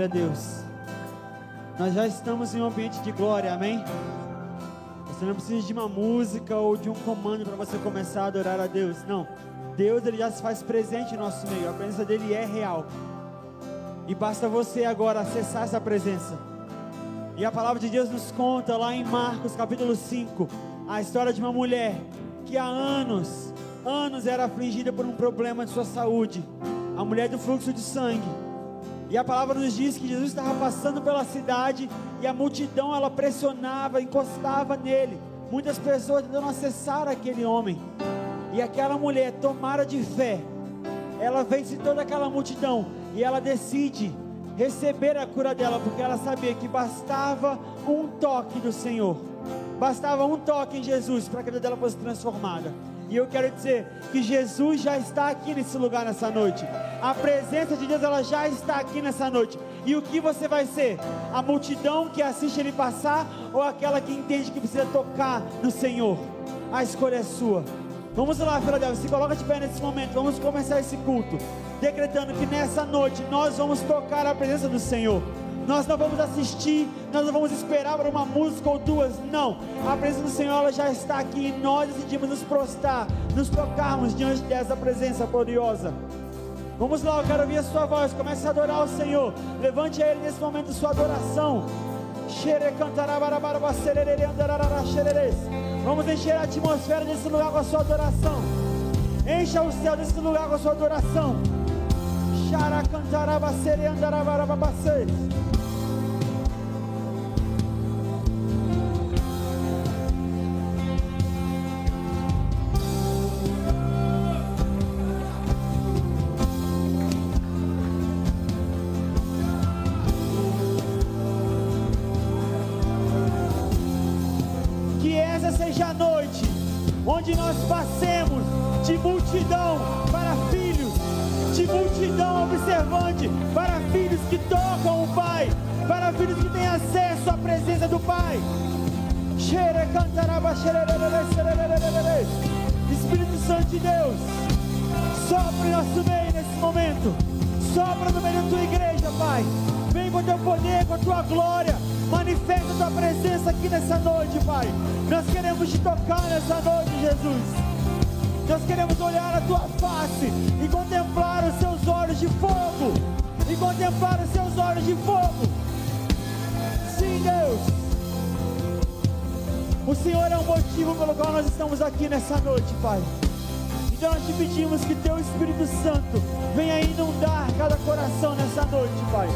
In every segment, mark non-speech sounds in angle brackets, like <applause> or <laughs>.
Glória a Deus. Nós já estamos em um ambiente de glória, amém? Você não precisa de uma música ou de um comando para você começar a adorar a Deus. Não. Deus ele já se faz presente em nosso meio. A presença dele é real. E basta você agora acessar essa presença. E a palavra de Deus nos conta lá em Marcos capítulo 5, a história de uma mulher que há anos, anos era afligida por um problema de sua saúde. A mulher do fluxo de sangue. E a palavra nos diz que Jesus estava passando pela cidade e a multidão ela pressionava, encostava nele. Muitas pessoas tentando acessar aquele homem. E aquela mulher, tomara de fé, ela vence toda aquela multidão e ela decide receber a cura dela, porque ela sabia que bastava um toque do Senhor. Bastava um toque em Jesus para que a vida dela fosse transformada. E eu quero dizer que Jesus já está aqui nesse lugar nessa noite. A presença de Deus ela já está aqui nessa noite. E o que você vai ser? A multidão que assiste ele passar ou aquela que entende que precisa tocar no Senhor? A escolha é sua. Vamos lá, Filadélfia, se coloca de pé nesse momento. Vamos começar esse culto, decretando que nessa noite nós vamos tocar a presença do Senhor. Nós não vamos assistir, nós não vamos esperar para uma música ou duas, não. A presença do Senhor já está aqui e nós decidimos nos prostrar, nos tocarmos diante dessa presença gloriosa. Vamos lá, eu quero ouvir a sua voz. Comece a adorar o Senhor. Levante a Ele nesse momento sua adoração. Vamos encher a atmosfera desse lugar com a sua adoração. Encha o céu desse lugar com a sua adoração. Xara cantaraba, seja a noite onde nós passemos de multidão para filhos, de multidão observante para filhos que tocam o Pai, para filhos que têm acesso à presença do Pai. Espírito Santo de Deus, sopra em nosso meio nesse momento, sopra no meio da tua igreja, Pai. Vem com teu poder, com a tua glória. Manifesta a tua presença aqui nessa noite, Pai. Nós queremos te tocar nessa noite, Jesus. Nós queremos olhar a tua face e contemplar os seus olhos de fogo. E contemplar os seus olhos de fogo. Sim, Deus. O Senhor é o motivo pelo qual nós estamos aqui nessa noite, Pai. Então nós te pedimos que Teu Espírito Santo venha inundar cada coração nessa noite, Pai.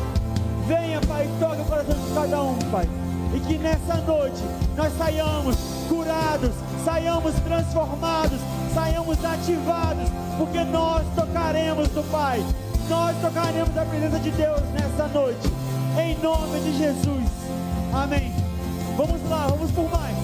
Venha, Pai, toque o coração de cada um, Pai. E que nessa noite nós saiamos curados, saiamos transformados, saiamos ativados, porque nós tocaremos do Pai. Nós tocaremos a presença de Deus nessa noite. Em nome de Jesus. Amém. Vamos lá, vamos por mais.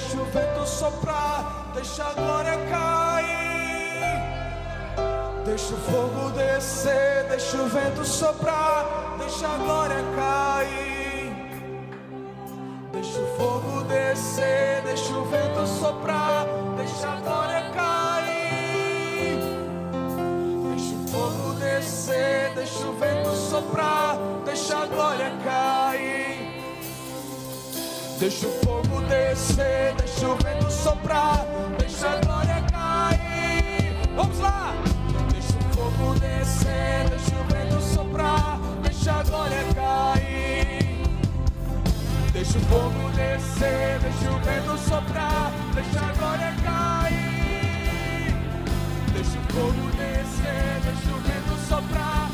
Deixa o vento soprar, deixa a glória cair. Deixa o fogo descer, deixa o vento soprar, deixa a glória cair. Deixa o fogo descer, deixa o vento soprar, deixa a glória cair. Deixa o fogo descer, deixa o vento soprar, deixa a glória cair. Deixa o fogo descer, deixa o vento soprar, deixa a glória cair. Vamos lá! Deixa o fogo descer, deixa o vento soprar, deixa a glória cair. Deixa o fogo descer, deixa o vento soprar, deixa a glória cair. Deixa o fogo descer, deixa o vento soprar,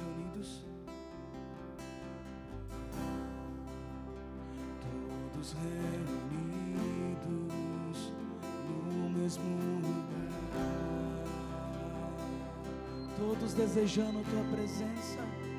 reunidos, todos reunidos no mesmo lugar, todos desejando tua presença.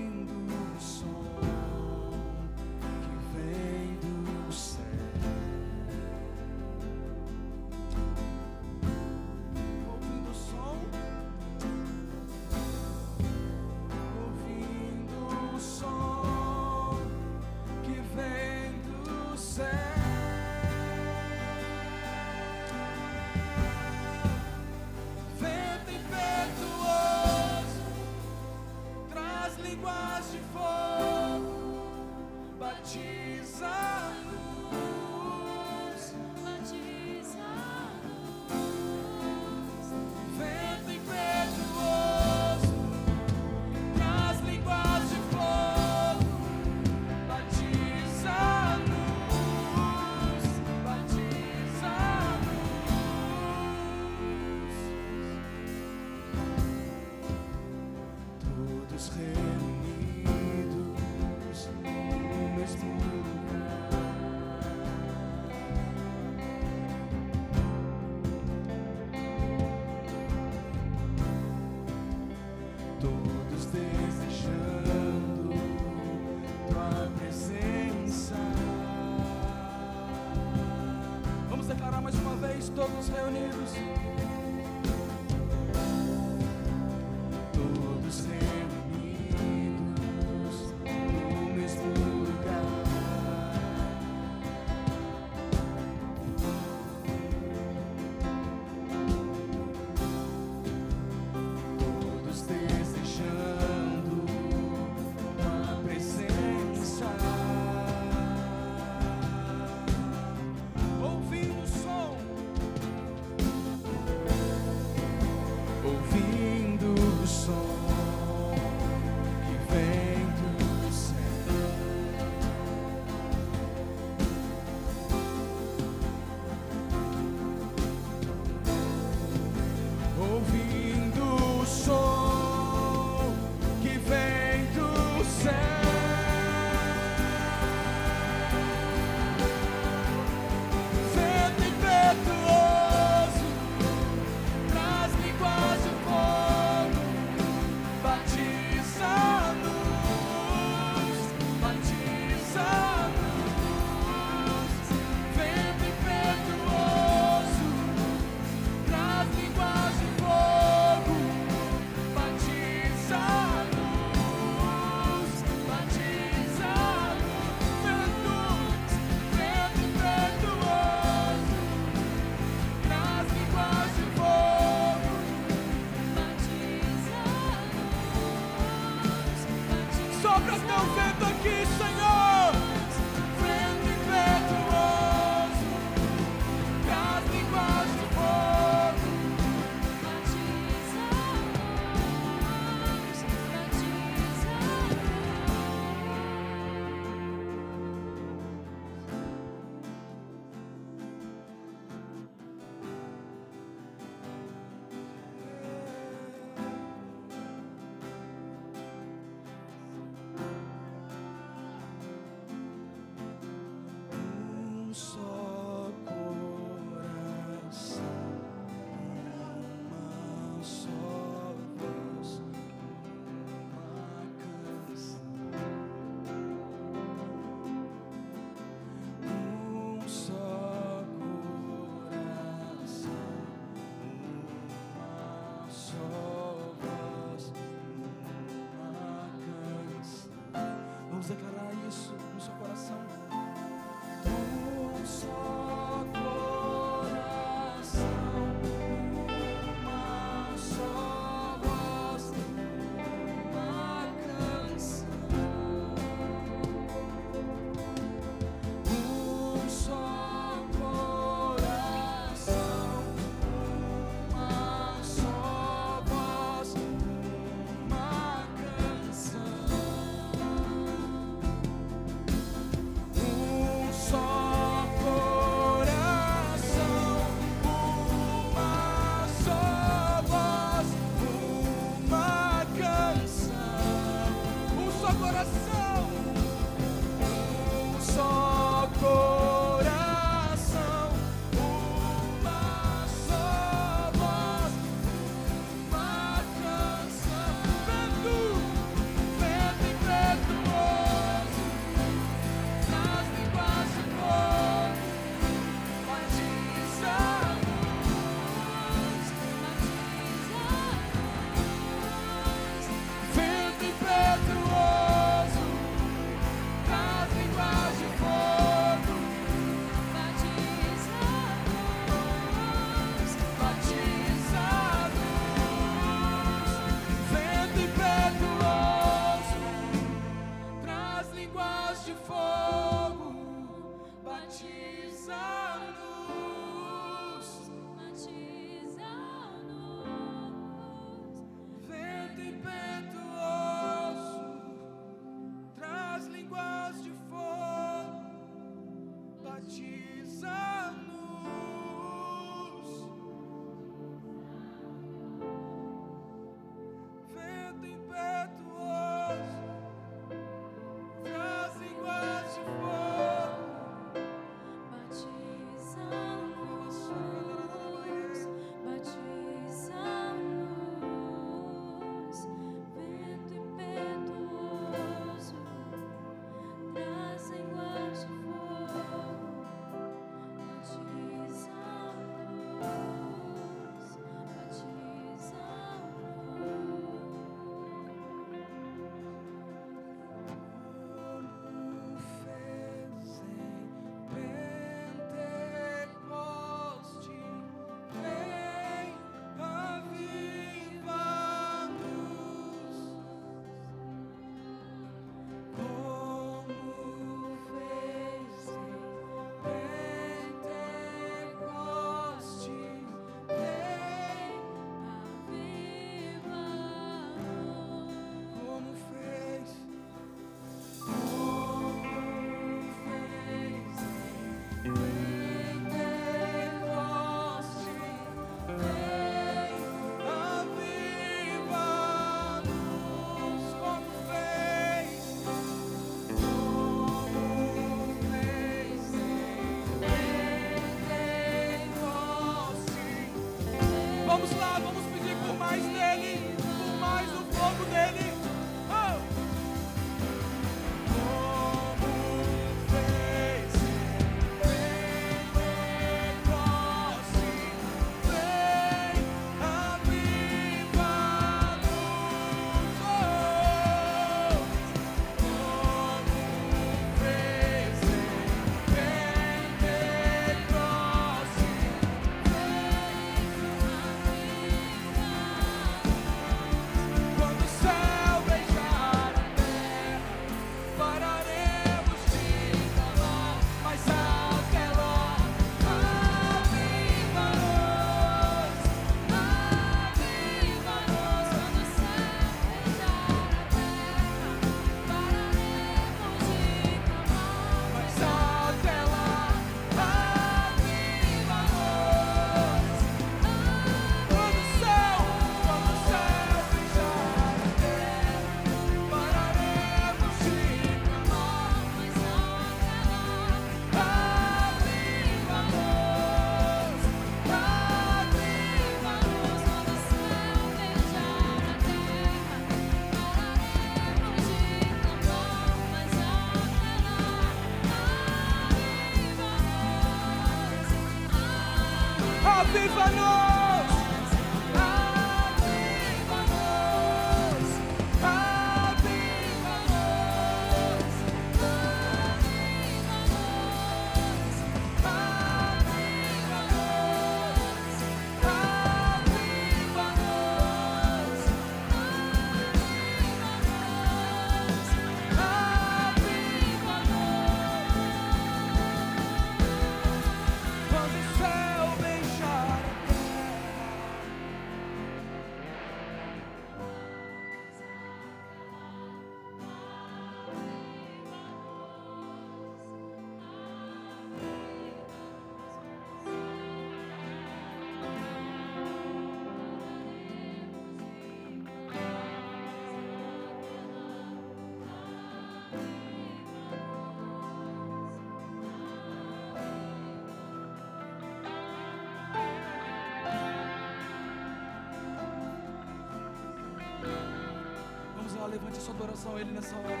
Lá, levante a sua adoração a Ele nessa hora.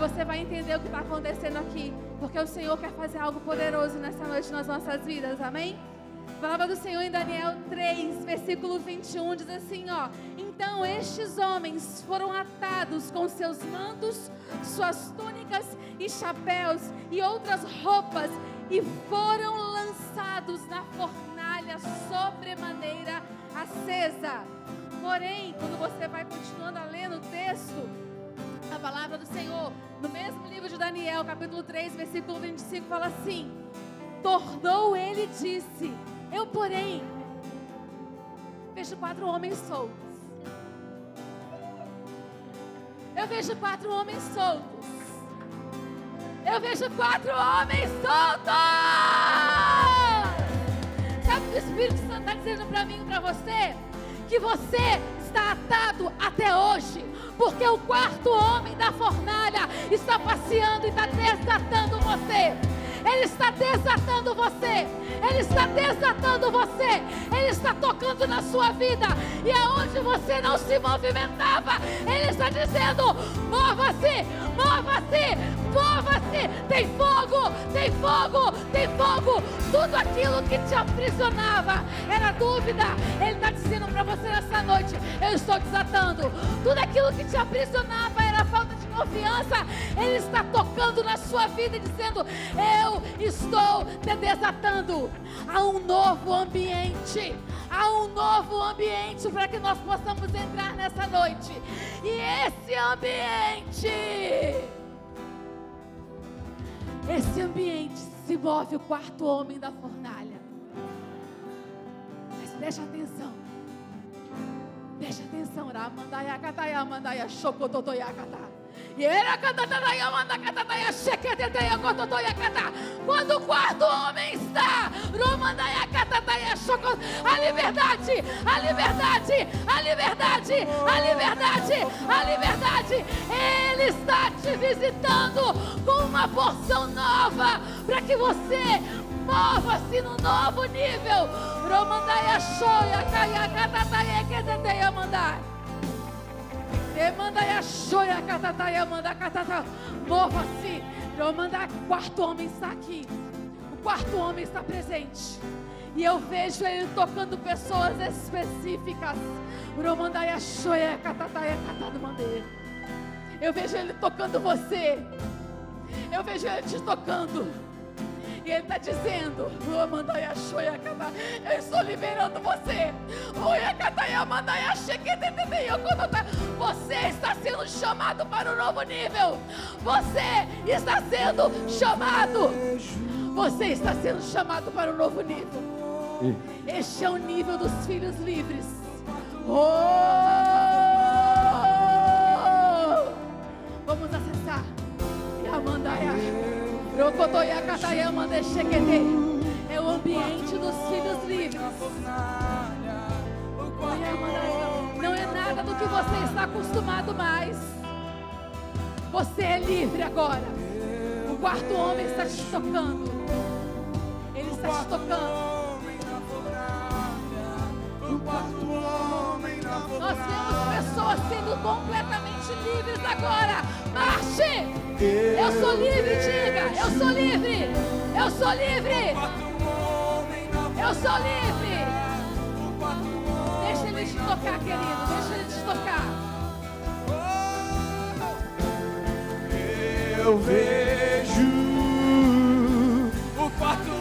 Você vai entender o que está acontecendo aqui. Porque o Senhor quer fazer algo poderoso nessa noite nas nossas vidas. Amém? A palavra do Senhor em Daniel 3, versículo 21 diz assim, ó: Então estes homens foram atados com seus mantos, suas túnicas e chapéus e outras roupas e foram lançados na fornalha sobremaneira acesa. Porém, quando você vai continuando a ler no texto, palavra do Senhor, no mesmo livro de Daniel, capítulo 3, versículo 25, fala assim: Tornou ele disse: Eu, porém, vejo quatro homens soltos. Eu vejo quatro homens soltos. Eu vejo quatro homens soltos. Sabe o que o Espírito Santo está dizendo para mim e para você? Que você está atado até hoje. Porque o quarto homem da fornalha está passeando e está desatando você. Ele está desatando você. Ele está desatando você. Ele está tocando na sua vida. E aonde você não se movimentava, Ele está dizendo: mova-se, mova-se, mova-se. Tem fogo, tem fogo, tem fogo. Tudo aquilo que te aprisionava era dúvida. Ele está dizendo para você nessa noite: eu estou desatando. Tudo aquilo que te aprisionava era falta de confiança. Ele está tocando na sua vida e dizendo: Eu estou te desatando. Há um novo ambiente. Há um novo ambiente para que nós possamos entrar nessa noite. E esse ambiente. Esse ambiente se move o quarto homem da fornalha. Mas preste atenção. Preste atenção, Ramandaia Kataya Mandaia Shokototoya Kata. Quando o quarto homem está, a liberdade, a liberdade, a liberdade, a liberdade, a liberdade. Ele está te visitando com uma porção nova para que você mova-se no novo nível. Romandaia Shoya Kaya Katataya Keteteya Mandai. Demanda a choia, catataya, manda catata. Mova-se. Manda quarto homem está aqui. O quarto homem está presente. E eu vejo ele tocando pessoas específicas. Catado mandeira. Eu vejo ele tocando você. Eu vejo ele te tocando. E ele está dizendo: "Romandaya choia, cata- Eu estou liberando você. Yokotota. Você está sendo chamado para um novo nível. Você está sendo chamado. Você está sendo chamado para um novo nível. Este é o nível dos filhos livres. Oh! Vamos acessar. Mande shekete. É o ambiente dos filhos livres. Não é nada do que você está acostumado mais. Você é livre agora. O quarto homem está te tocando. Ele está te tocando. Quarto homem na Nós vemos pessoas sendo completamente livres agora. Marche! Eu sou livre, diga! Eu sou livre! Eu sou livre! Eu sou livre! Deixa ele te tocar, querido. Deixa ele te tocar. Eu vejo o quarto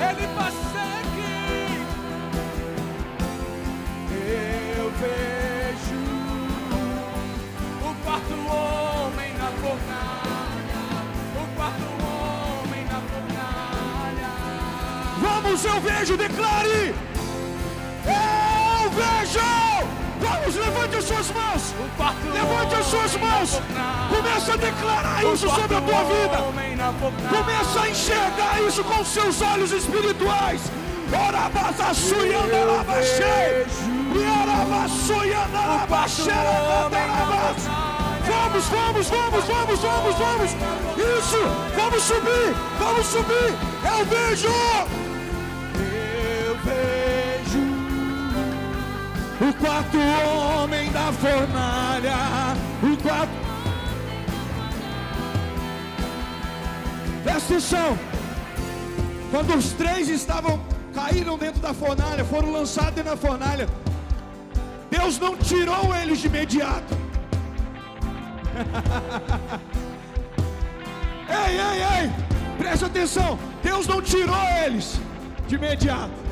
Ele persegue. Eu vejo o quarto homem na fornalha. O quarto homem na fornalha. Vamos, eu vejo, declare! Eu vejo! Vamos, levante as suas mãos! Levante as suas mãos! Começa a declarar isso sobre a tua vida! Começa a enxergar isso com seus olhos espirituais! Orabazassuiandalabaxei! Iarabassuiandalabaxeracatarabas! Vamos, vamos, vamos, vamos, vamos, vamos! Isso! Vamos subir! Vamos subir! Eu vejo! O quarto homem da fornalha. O quarto. Quando os três estavam caíram dentro da fornalha, foram lançados dentro da fornalha. Deus não tirou eles de imediato. <laughs> ei, ei, ei! Presta atenção. Deus não tirou eles de imediato.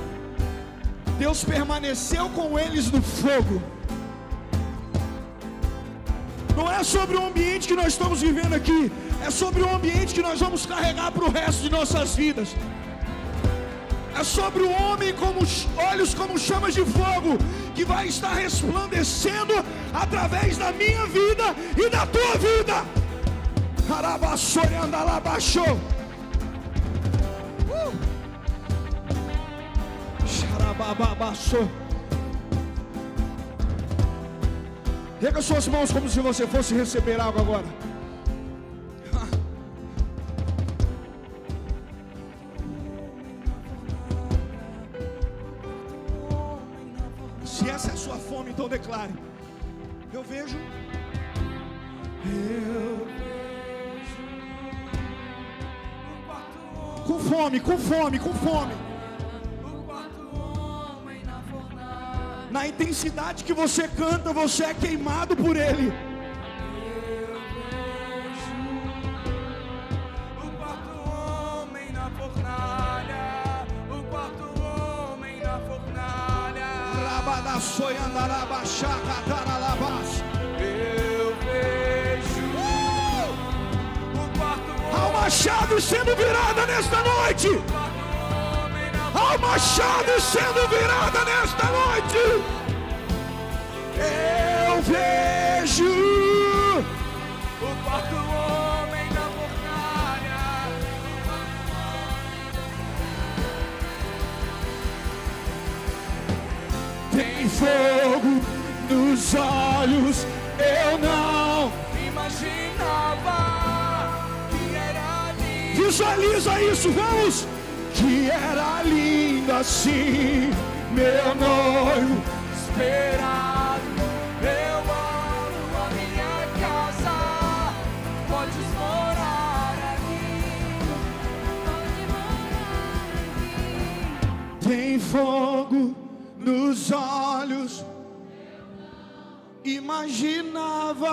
Deus permaneceu com eles no fogo. Não é sobre o ambiente que nós estamos vivendo aqui, é sobre o ambiente que nós vamos carregar para o resto de nossas vidas. É sobre o homem com os olhos como chamas de fogo, que vai estar resplandecendo através da minha vida e da tua vida. Arabaçoi andalabaxou. Uh! Rega suas mãos como se você fosse receber algo agora. Se essa é a sua fome, então declare. Eu vejo. Com fome, com fome, com fome. Na intensidade que você canta, você é queimado por Ele. o quarto homem na fornalha. O quarto homem na fornalha. Rabadaçoiandarabaxacataralabás. Eu vejo o quarto Há um machado sendo virada nesta noite. Há um machado sendo virada nesta noite. Eu vejo. o quarto homem na fornalha. Tem fogo nos olhos. Eu não Imaginava que era lindo. Visualiza isso, vamos! Que era lindo assim, meu noivo. esperado. Eu amo a minha casa. Podes morar aqui. Tem fogo nos olhos. Imaginava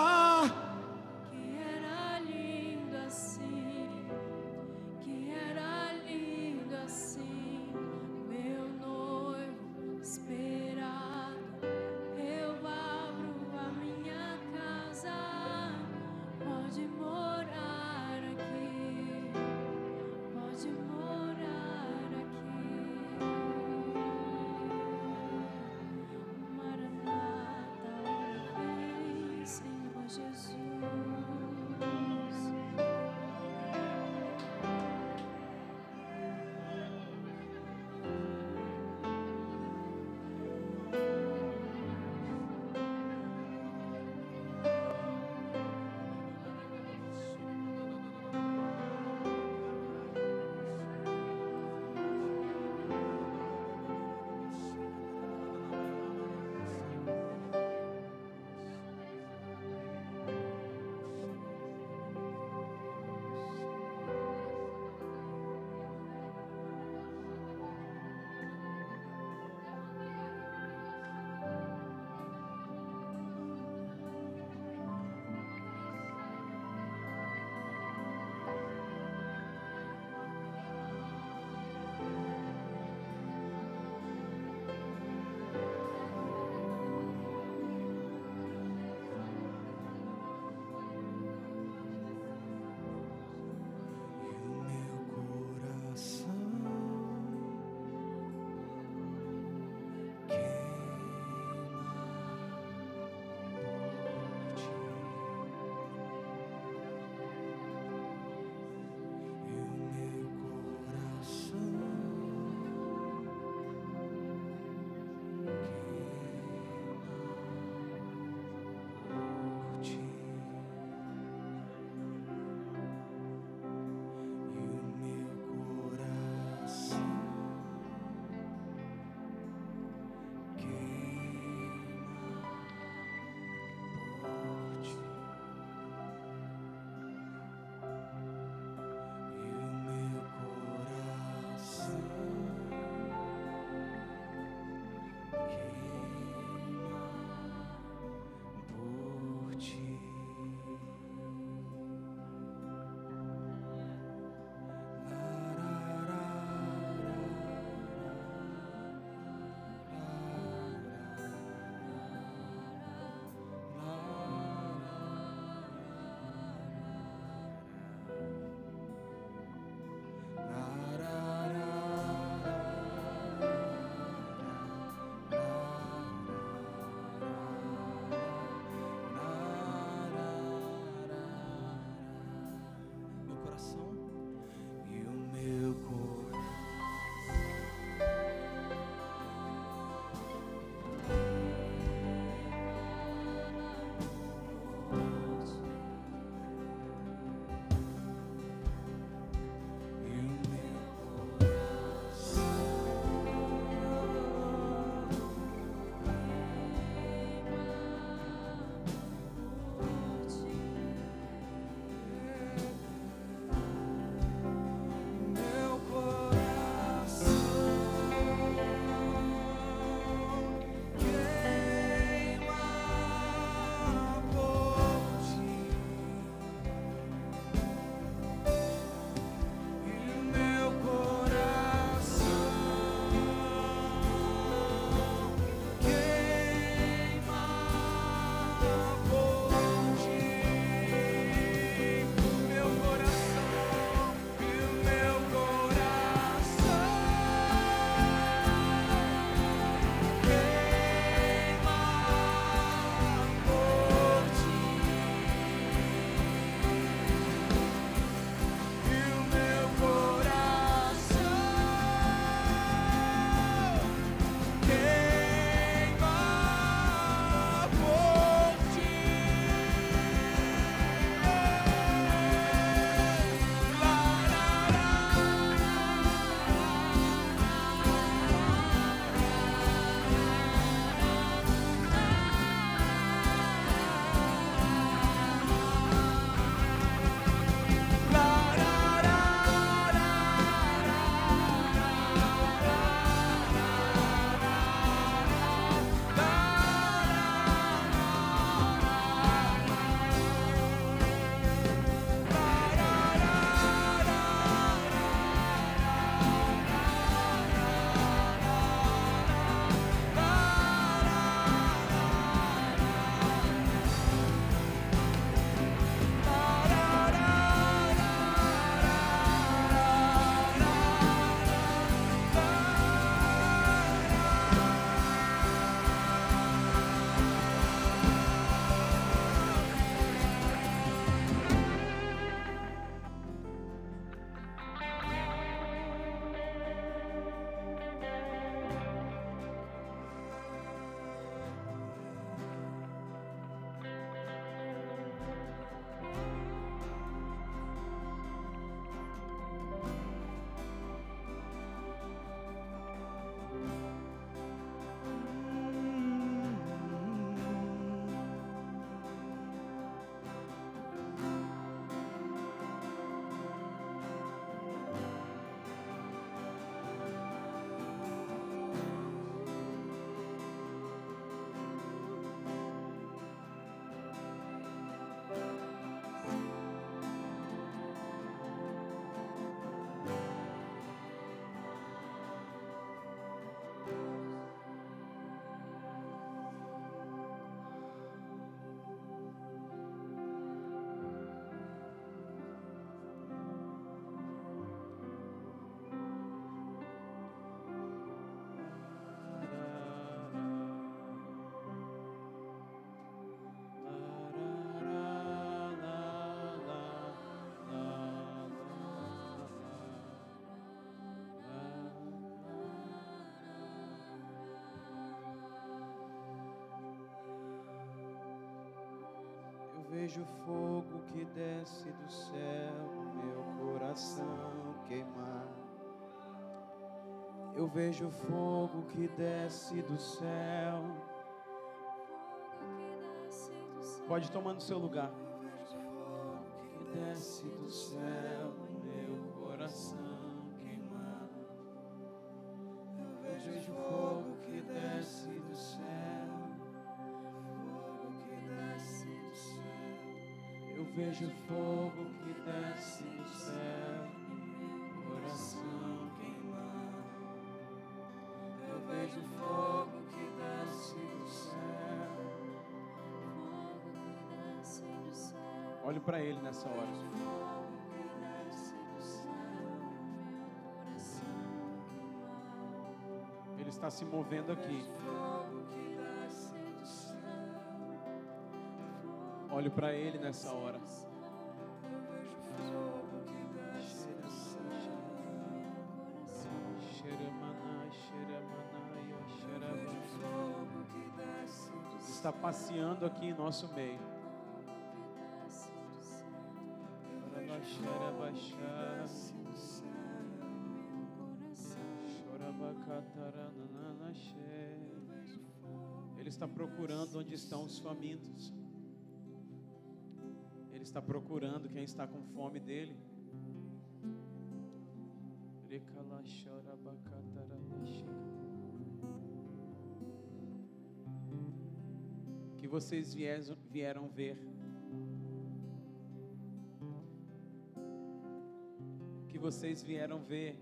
vejo fogo que desce do céu, meu coração queimar. Eu vejo fogo que desce do céu. Pode ir tomando seu lugar. Está se movendo aqui. Olhe para ele nessa hora. Está passeando aqui em nosso meio. Está procurando onde estão os famintos. Ele está procurando quem está com fome dele. Que vocês vieram, ver. Que vocês vieram ver.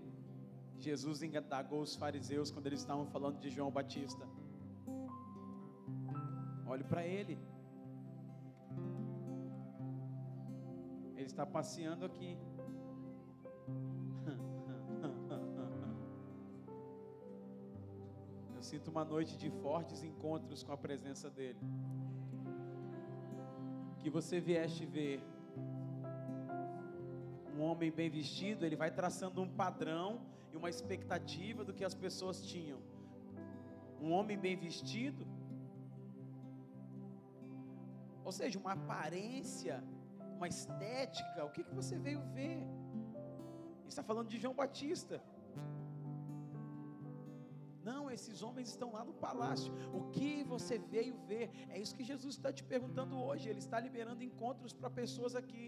Jesus indagou os fariseus quando eles estavam falando de João Batista. Olhe para ele. Ele está passeando aqui. <laughs> Eu sinto uma noite de fortes encontros com a presença dele. Que você vieste ver um homem bem vestido, ele vai traçando um padrão e uma expectativa do que as pessoas tinham. Um homem bem vestido, ou seja, uma aparência, uma estética. O que, que você veio ver? Está falando de João Batista. Não, esses homens estão lá no palácio. O que você veio ver? É isso que Jesus está te perguntando hoje. Ele está liberando encontros para pessoas aqui.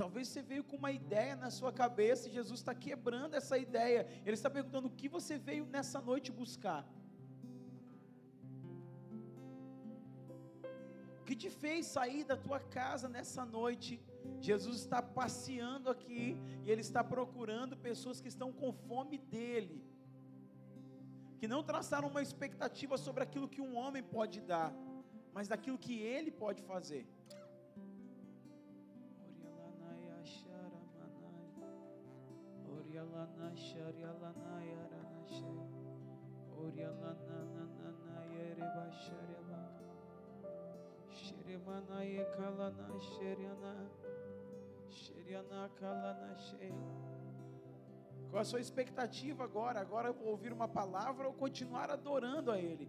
Talvez você veio com uma ideia na sua cabeça e Jesus está quebrando essa ideia. Ele está perguntando o que você veio nessa noite buscar. O que te fez sair da tua casa nessa noite? Jesus está passeando aqui e ele está procurando pessoas que estão com fome dele, que não traçaram uma expectativa sobre aquilo que um homem pode dar, mas daquilo que ele pode fazer. Orialana Sharialana Yaranashe Orialana Nana Yereba Sharialaka Shiremana Yekalana Sheriana Sheriana Kalana She Qual a sua expectativa agora? Agora eu vou ouvir uma palavra ou continuar adorando a Ele?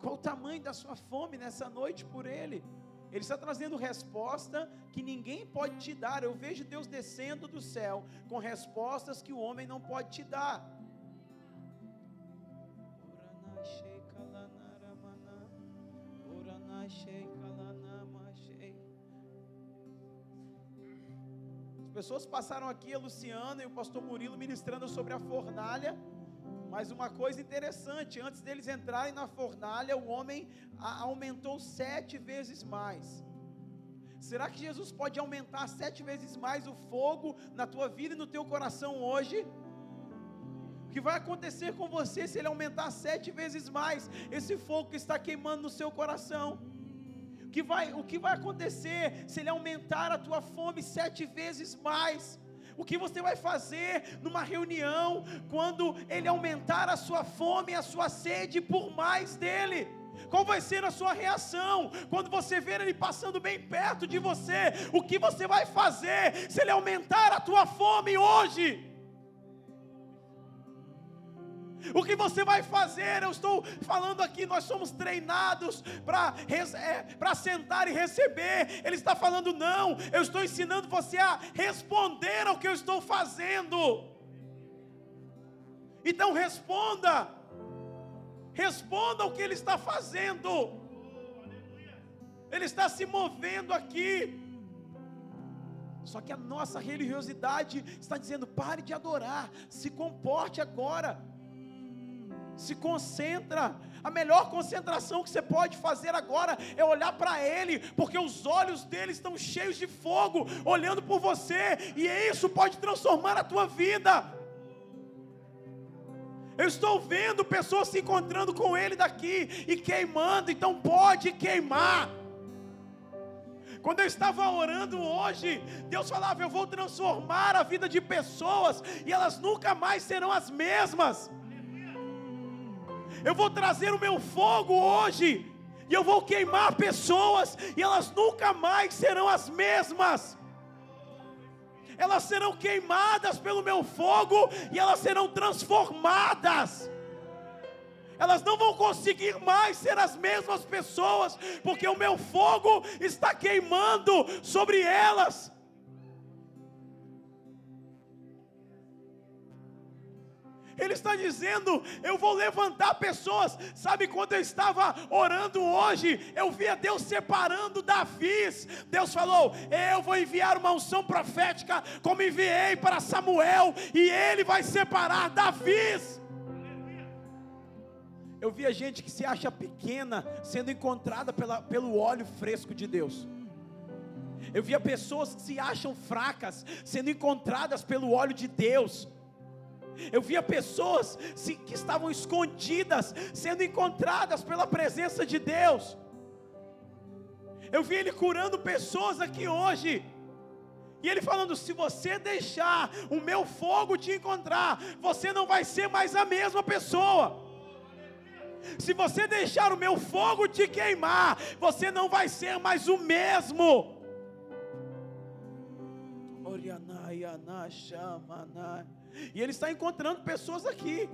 Qual o tamanho da sua fome nessa noite por Ele? Ele está trazendo resposta que ninguém pode te dar. Eu vejo Deus descendo do céu com respostas que o homem não pode te dar. As pessoas passaram aqui, a Luciana e o pastor Murilo ministrando sobre a fornalha. Mas uma coisa interessante, antes deles entrarem na fornalha, o homem aumentou sete vezes mais. Será que Jesus pode aumentar sete vezes mais o fogo na tua vida e no teu coração hoje? O que vai acontecer com você se ele aumentar sete vezes mais esse fogo que está queimando no seu coração? O que vai, o que vai acontecer se ele aumentar a tua fome sete vezes mais? O que você vai fazer numa reunião quando ele aumentar a sua fome a sua sede por mais dele? Qual vai ser a sua reação quando você ver ele passando bem perto de você? O que você vai fazer se ele aumentar a tua fome hoje? O que você vai fazer? Eu estou falando aqui, nós somos treinados para é, sentar e receber. Ele está falando, não, eu estou ensinando você a responder ao que eu estou fazendo. Então responda, responda ao que ele está fazendo. Ele está se movendo aqui. Só que a nossa religiosidade está dizendo: pare de adorar, se comporte agora se concentra. A melhor concentração que você pode fazer agora é olhar para Ele, porque os olhos dele estão cheios de fogo, olhando por você, e isso pode transformar a tua vida. Eu estou vendo pessoas se encontrando com Ele daqui e queimando, então pode queimar. Quando eu estava orando hoje, Deus falava: Eu vou transformar a vida de pessoas e elas nunca mais serão as mesmas. Eu vou trazer o meu fogo hoje, e eu vou queimar pessoas, e elas nunca mais serão as mesmas. Elas serão queimadas pelo meu fogo, e elas serão transformadas. Elas não vão conseguir mais ser as mesmas pessoas, porque o meu fogo está queimando sobre elas. Ele está dizendo: Eu vou levantar pessoas. Sabe quando eu estava orando hoje, eu via Deus separando Davi. Deus falou: Eu vou enviar uma unção profética, como enviei para Samuel, e ele vai separar Davi. Eu via gente que se acha pequena sendo encontrada pela, pelo óleo fresco de Deus. Eu via pessoas que se acham fracas sendo encontradas pelo óleo de Deus. Eu via pessoas que estavam escondidas, sendo encontradas pela presença de Deus. Eu vi Ele curando pessoas aqui hoje. E Ele falando: se você deixar o meu fogo te encontrar, você não vai ser mais a mesma pessoa. Se você deixar o meu fogo te queimar, você não vai ser mais o mesmo. E ele está encontrando pessoas aqui.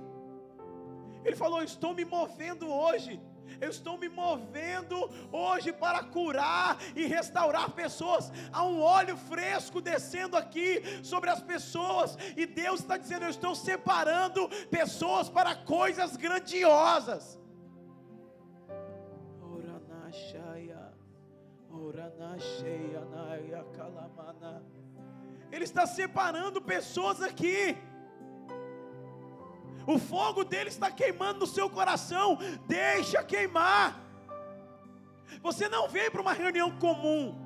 Ele falou: Estou me movendo hoje. Eu estou me movendo hoje para curar e restaurar pessoas. Há um óleo fresco descendo aqui sobre as pessoas. E Deus está dizendo: Eu estou separando pessoas para coisas grandiosas. Ele está separando pessoas aqui. O fogo dele está queimando no seu coração. Deixa queimar. Você não veio para uma reunião comum.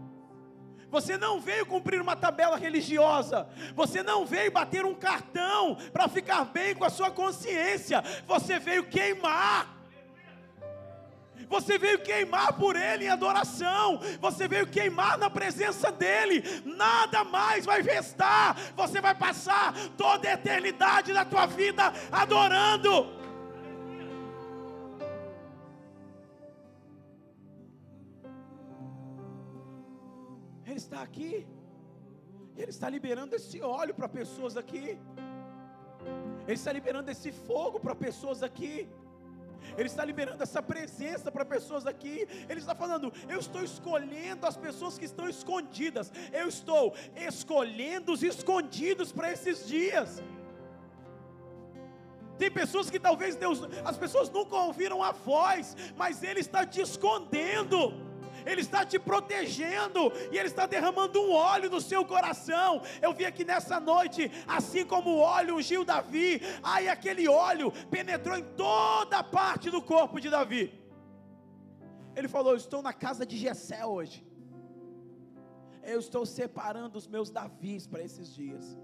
Você não veio cumprir uma tabela religiosa. Você não veio bater um cartão para ficar bem com a sua consciência. Você veio queimar. Você veio queimar por Ele em adoração. Você veio queimar na presença dEle. Nada mais vai restar. Você vai passar toda a eternidade da tua vida adorando. Ele está aqui. Ele está liberando esse óleo para pessoas aqui. Ele está liberando esse fogo para pessoas aqui. Ele está liberando essa presença para pessoas aqui. Ele está falando: eu estou escolhendo as pessoas que estão escondidas. Eu estou escolhendo os escondidos para esses dias. Tem pessoas que talvez Deus, as pessoas nunca ouviram a voz, mas Ele está te escondendo. Ele está te protegendo e Ele está derramando um óleo no seu coração. Eu vi aqui nessa noite, assim como o óleo ungiu Davi, aí aquele óleo penetrou em toda a parte do corpo de Davi. Ele falou: Estou na casa de Jessé hoje. Eu estou separando os meus Davis para esses dias.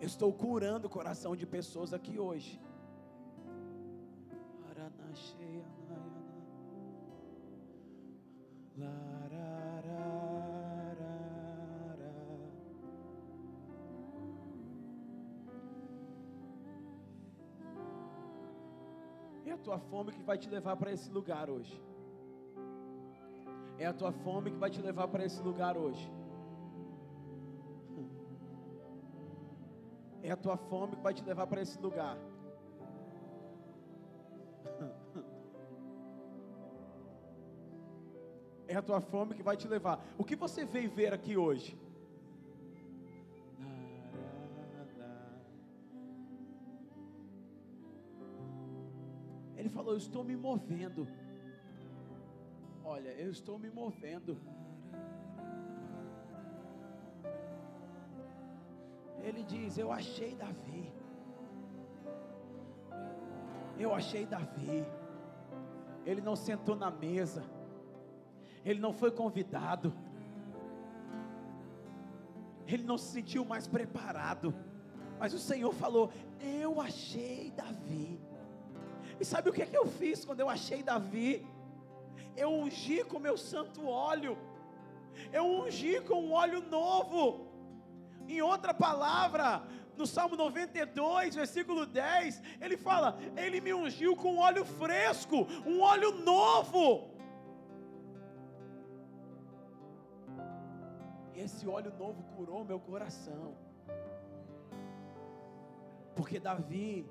Eu estou curando o coração de pessoas aqui hoje. É a tua fome que vai te levar para esse lugar hoje. É a tua fome que vai te levar para esse lugar hoje. É a tua fome que vai te levar para esse lugar. É a tua fome que vai te levar. O que você veio ver aqui hoje? Ele falou: Eu estou me movendo. Olha, eu estou me movendo. Ele diz: Eu achei Davi. Eu achei Davi. Ele não sentou na mesa. Ele não foi convidado. Ele não se sentiu mais preparado. Mas o Senhor falou: Eu achei Davi. E sabe o que, é que eu fiz quando eu achei Davi? Eu ungi com meu santo óleo. Eu ungi com um óleo novo. Em outra palavra, no Salmo 92, versículo 10, ele fala: Ele me ungiu com um óleo fresco, um óleo novo. Esse óleo novo curou meu coração. Porque Davi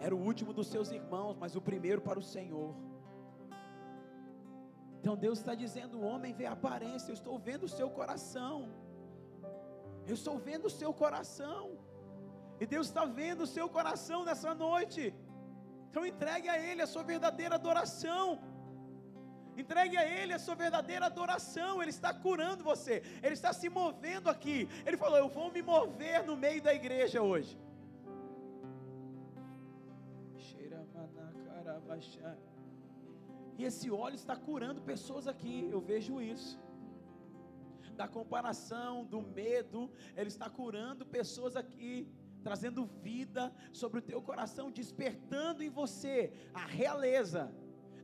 era o último dos seus irmãos, mas o primeiro para o Senhor. Então Deus está dizendo: o homem vê a aparência, eu estou vendo o seu coração. Eu estou vendo o seu coração. E Deus está vendo o seu coração nessa noite. Então entregue a Ele a sua verdadeira adoração. Entregue a Ele a sua verdadeira adoração. Ele está curando você. Ele está se movendo aqui. Ele falou: Eu vou me mover no meio da igreja hoje. E esse óleo está curando pessoas aqui. Eu vejo isso. Da comparação, do medo, Ele está curando pessoas aqui trazendo vida sobre o teu coração, despertando em você a realeza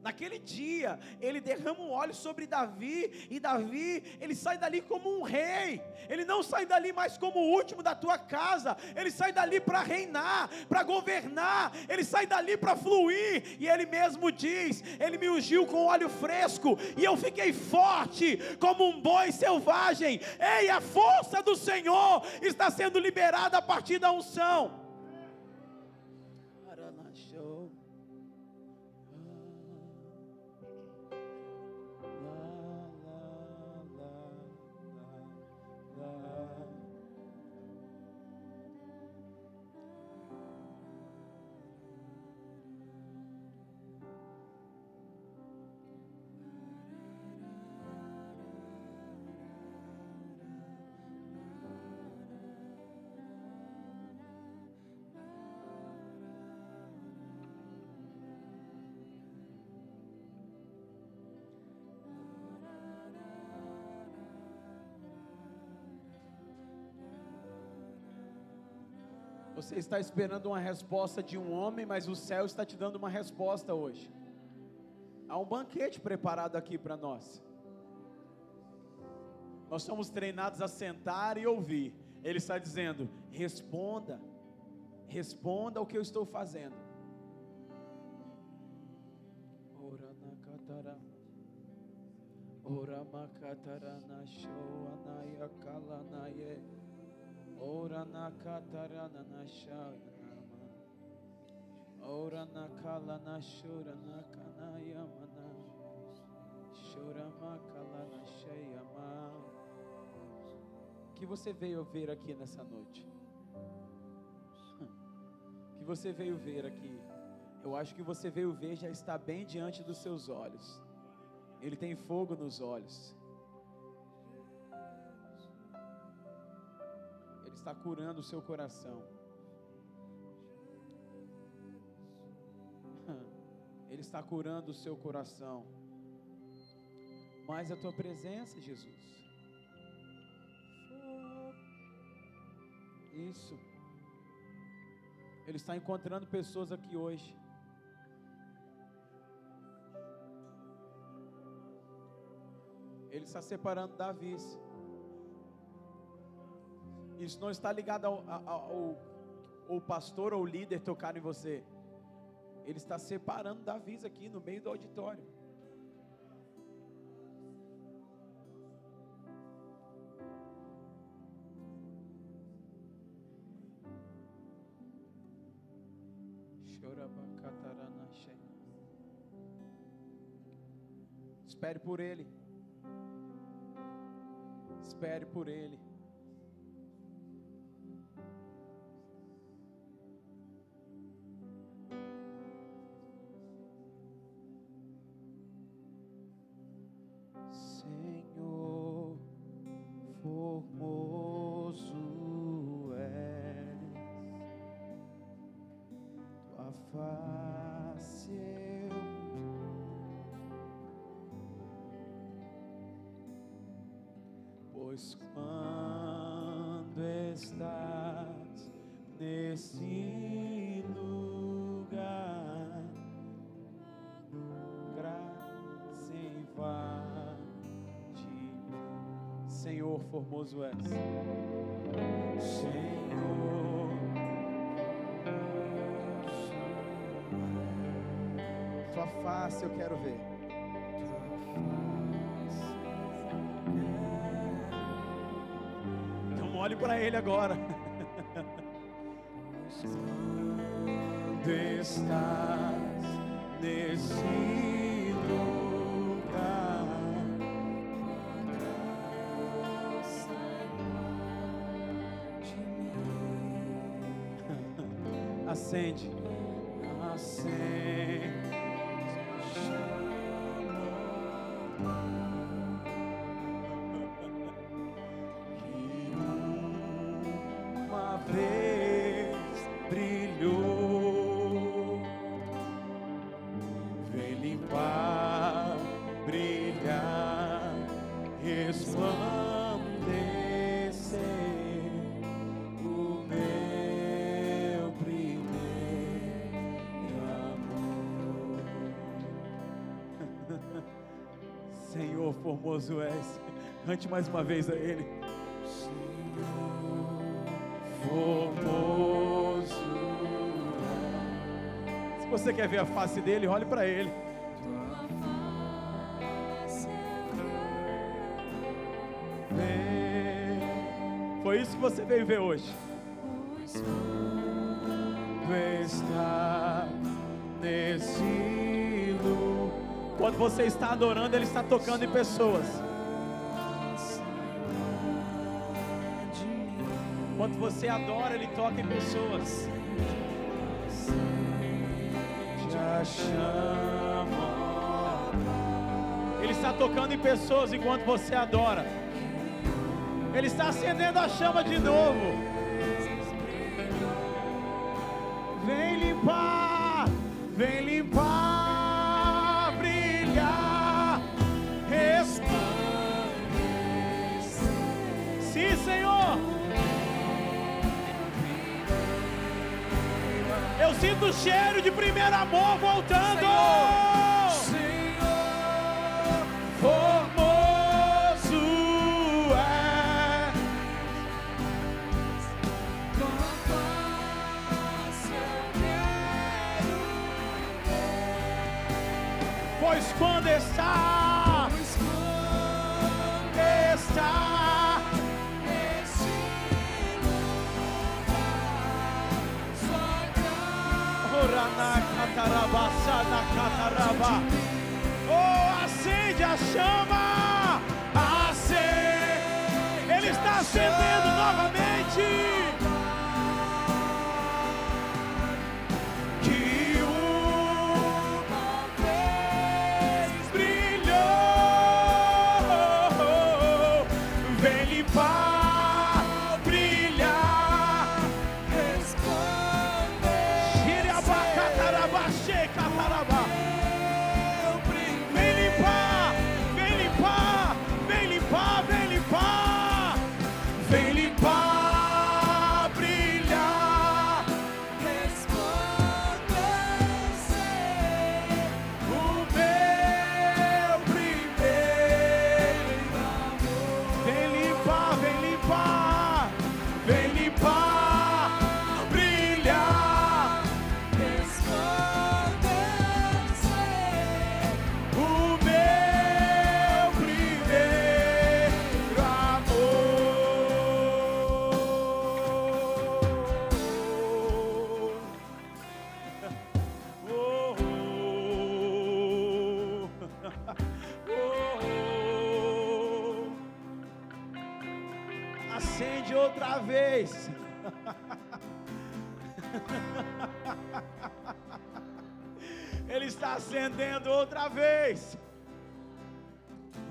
Naquele dia, ele derrama um óleo sobre Davi, e Davi, ele sai dali como um rei. Ele não sai dali mais como o último da tua casa. Ele sai dali para reinar, para governar. Ele sai dali para fluir. E ele mesmo diz: Ele me ungiu com óleo fresco, e eu fiquei forte como um boi selvagem. Ei, a força do Senhor está sendo liberada a partir da unção. life. Você está esperando uma resposta de um homem, mas o céu está te dando uma resposta hoje. Há um banquete preparado aqui para nós. Nós somos treinados a sentar e ouvir. Ele está dizendo: responda, responda o que eu estou fazendo. Ora Ora na katarana na shaya nama. Ora na kala na shura na kanaya mana. Shura makala na shaya ma. Que você veio ver aqui nessa noite? Que você veio ver aqui? Eu acho que você veio ver já está bem diante dos seus olhos. Ele tem fogo nos olhos. Está curando o seu coração. <laughs> Ele está curando o seu coração. Mais a tua presença, Jesus. Isso. Ele está encontrando pessoas aqui hoje. Ele está separando Davi. Isso não está ligado ao, ao, ao, pastor ou líder tocar em você. Ele está separando Davis aqui no meio do auditório. Espere por Ele. Espere por Ele. Pois quando estás nesse lugar, graça invade. Senhor, formoso és. Senhor, tua face eu quero ver. Olhe para Ele agora. Quando estás nesse lugar, acende, acende. Formoso és. Cante mais uma vez a Ele. Formoso. Se você quer ver a face dele, olhe para Ele. Foi isso que você veio ver hoje. Tu está Quando você está adorando, Ele está tocando em pessoas. Quando você adora, Ele toca em pessoas. Ele está tocando em pessoas enquanto você adora. Ele está acendendo a chama de novo. Sinto o cheiro de primeiro amor voltando. Senhor, Oh, acende a chama! Acende! Ele está acendendo novamente! outra vez. Ele está acendendo outra vez.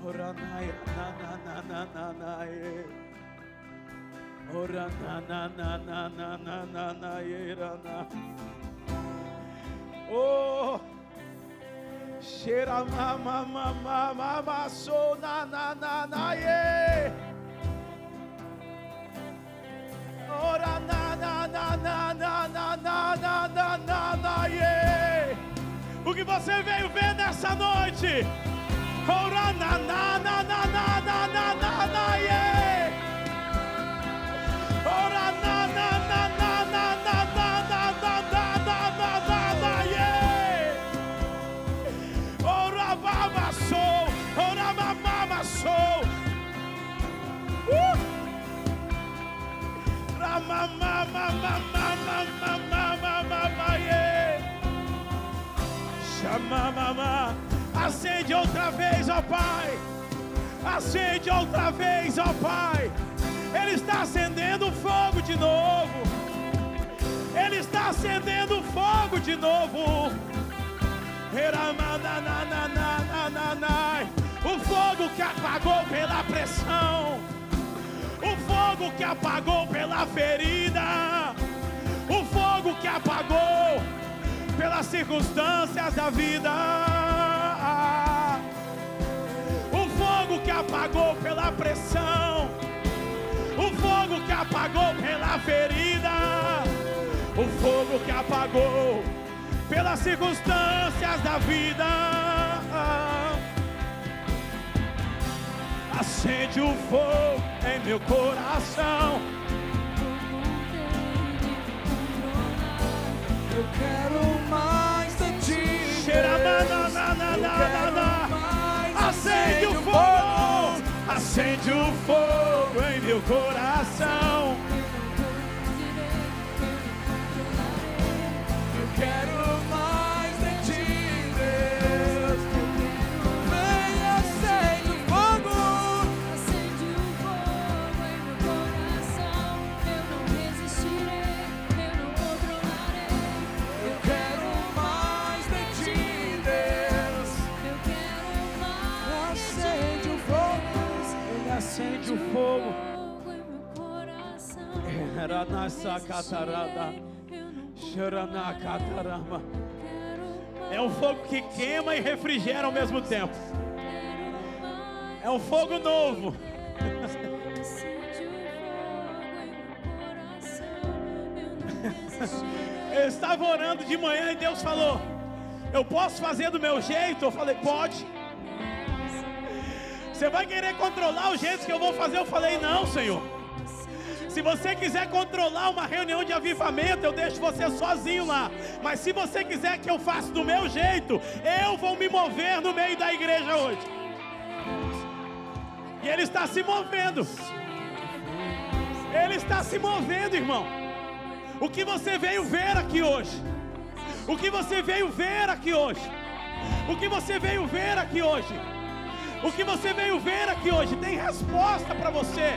Oranai, nananananae. Oranananananaeirana. Oh. na mama mama mama na na na na na na na na na na na na ye. O que você veio ver nessa noite? Ora na na na na na na na na na acende outra vez, ó Pai. Acende outra vez, ó Pai. Ele está acendendo fogo de novo. Ele está acendendo fogo de novo. O fogo que apagou pela pressão. Fogo que apagou pela ferida. O fogo que apagou pelas circunstâncias da vida. O fogo que apagou pela pressão. O fogo que apagou pela ferida. O fogo que apagou pelas circunstâncias da vida. Acende o fogo em meu coração. Eu quero mais de ti. Acende o fogo, acende o fogo em meu coração. Quero É um fogo que queima e refrigera ao mesmo tempo. É um fogo novo. <laughs> Eu estava orando de manhã e Deus falou: Eu posso fazer do meu jeito? Eu falei: Pode. Você vai querer controlar o jeito que eu vou fazer? Eu falei: Não, Senhor. Se você quiser controlar uma reunião de avivamento, eu deixo você sozinho lá. Mas se você quiser que eu faça do meu jeito, eu vou me mover no meio da igreja hoje. E Ele está se movendo. Ele está se movendo, irmão. O que você veio ver aqui hoje? O que você veio ver aqui hoje? O que você veio ver aqui hoje? O que você veio ver aqui hoje tem resposta para você.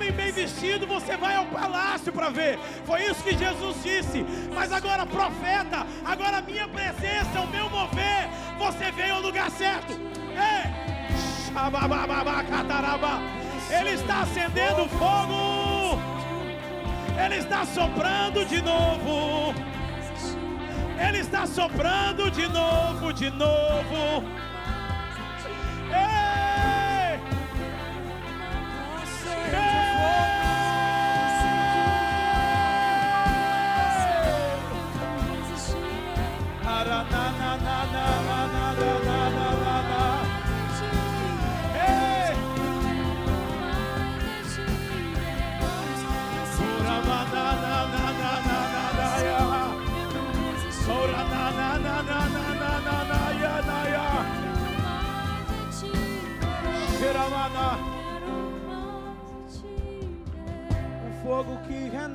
Homem bem vestido, você vai ao palácio para ver. Foi isso que Jesus disse. Mas agora, profeta, agora a minha presença, o meu mover, você veio ao lugar certo. Ei! Ele está acendendo fogo. Ele está soprando de novo. Ele está soprando de novo, de novo.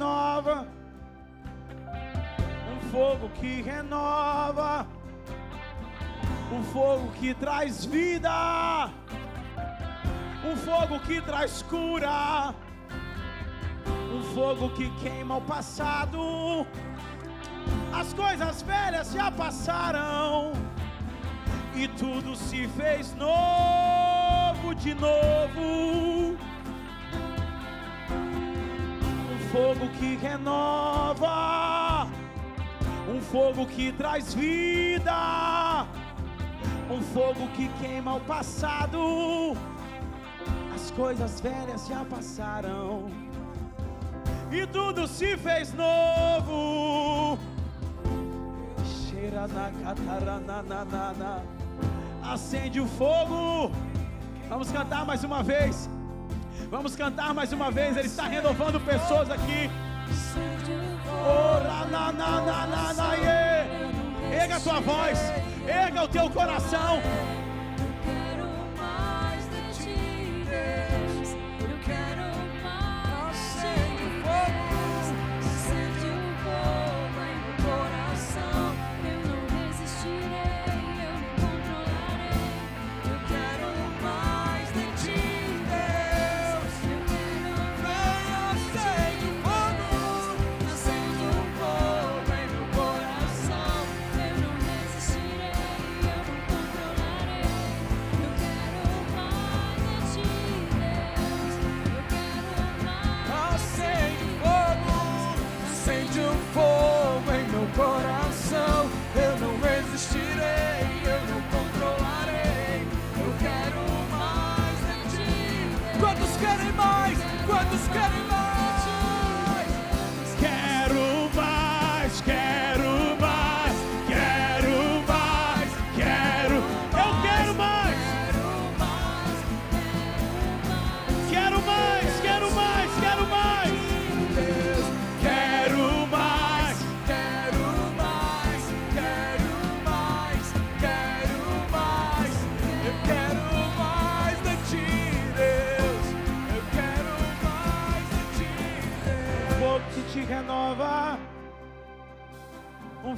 Renova, um fogo que renova, um fogo que traz vida, Um fogo que traz cura. Um fogo que queima o passado. As coisas velhas já passaram. E tudo se fez novo de novo. Fogo que renova. Um fogo que traz vida. Um fogo que queima o passado. As coisas velhas já passaram. E tudo se fez novo. Cheira na cataranana. Acende o fogo. Vamos cantar mais uma vez. Vamos cantar mais uma vez. Ele está renovando pessoas aqui. Erga a tua voz, erga o teu coração.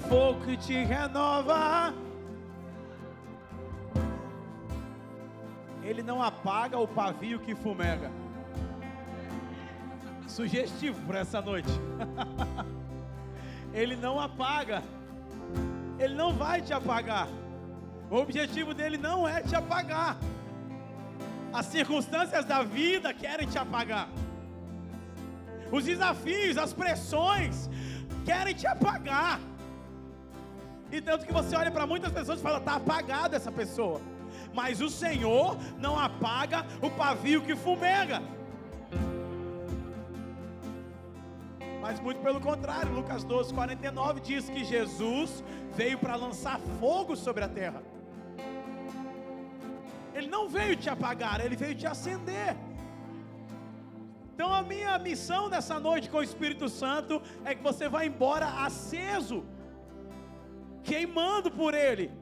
Fogo que te renova. Ele não apaga o pavio que fumega. Sugestivo para essa noite. <laughs> Ele não apaga. Ele não vai te apagar. O objetivo dele não é te apagar. As circunstâncias da vida querem te apagar. Os desafios, as pressões querem te apagar. E tanto que você olha para muitas pessoas e fala, tá apagada essa pessoa. Mas o Senhor não apaga o pavio que fumega. Mas muito pelo contrário, Lucas 12, 49 diz que Jesus veio para lançar fogo sobre a terra. Ele não veio te apagar, ele veio te acender. Então a minha missão nessa noite com o Espírito Santo é que você vá embora aceso, queimando por ele. <laughs>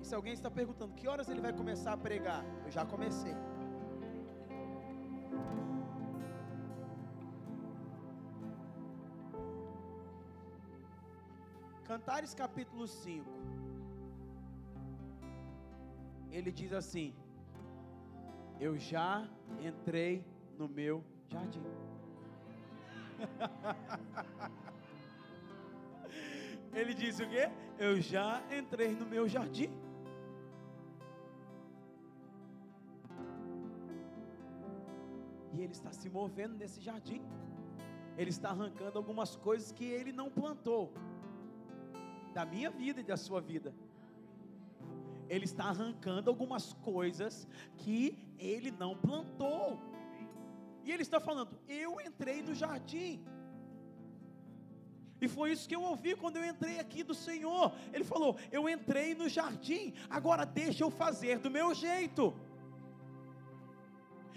E se alguém está perguntando que horas ele vai começar a pregar, eu já comecei. Cantares capítulo 5. Ele diz assim: Eu já entrei no meu jardim. <laughs> Ele diz o quê? Eu já entrei no meu jardim. E ele está se movendo nesse jardim. Ele está arrancando algumas coisas que ele não plantou da minha vida e da sua vida. Ele está arrancando algumas coisas que ele não plantou. E ele está falando: Eu entrei no jardim. E foi isso que eu ouvi quando eu entrei aqui do Senhor. Ele falou: Eu entrei no jardim, agora deixa eu fazer do meu jeito.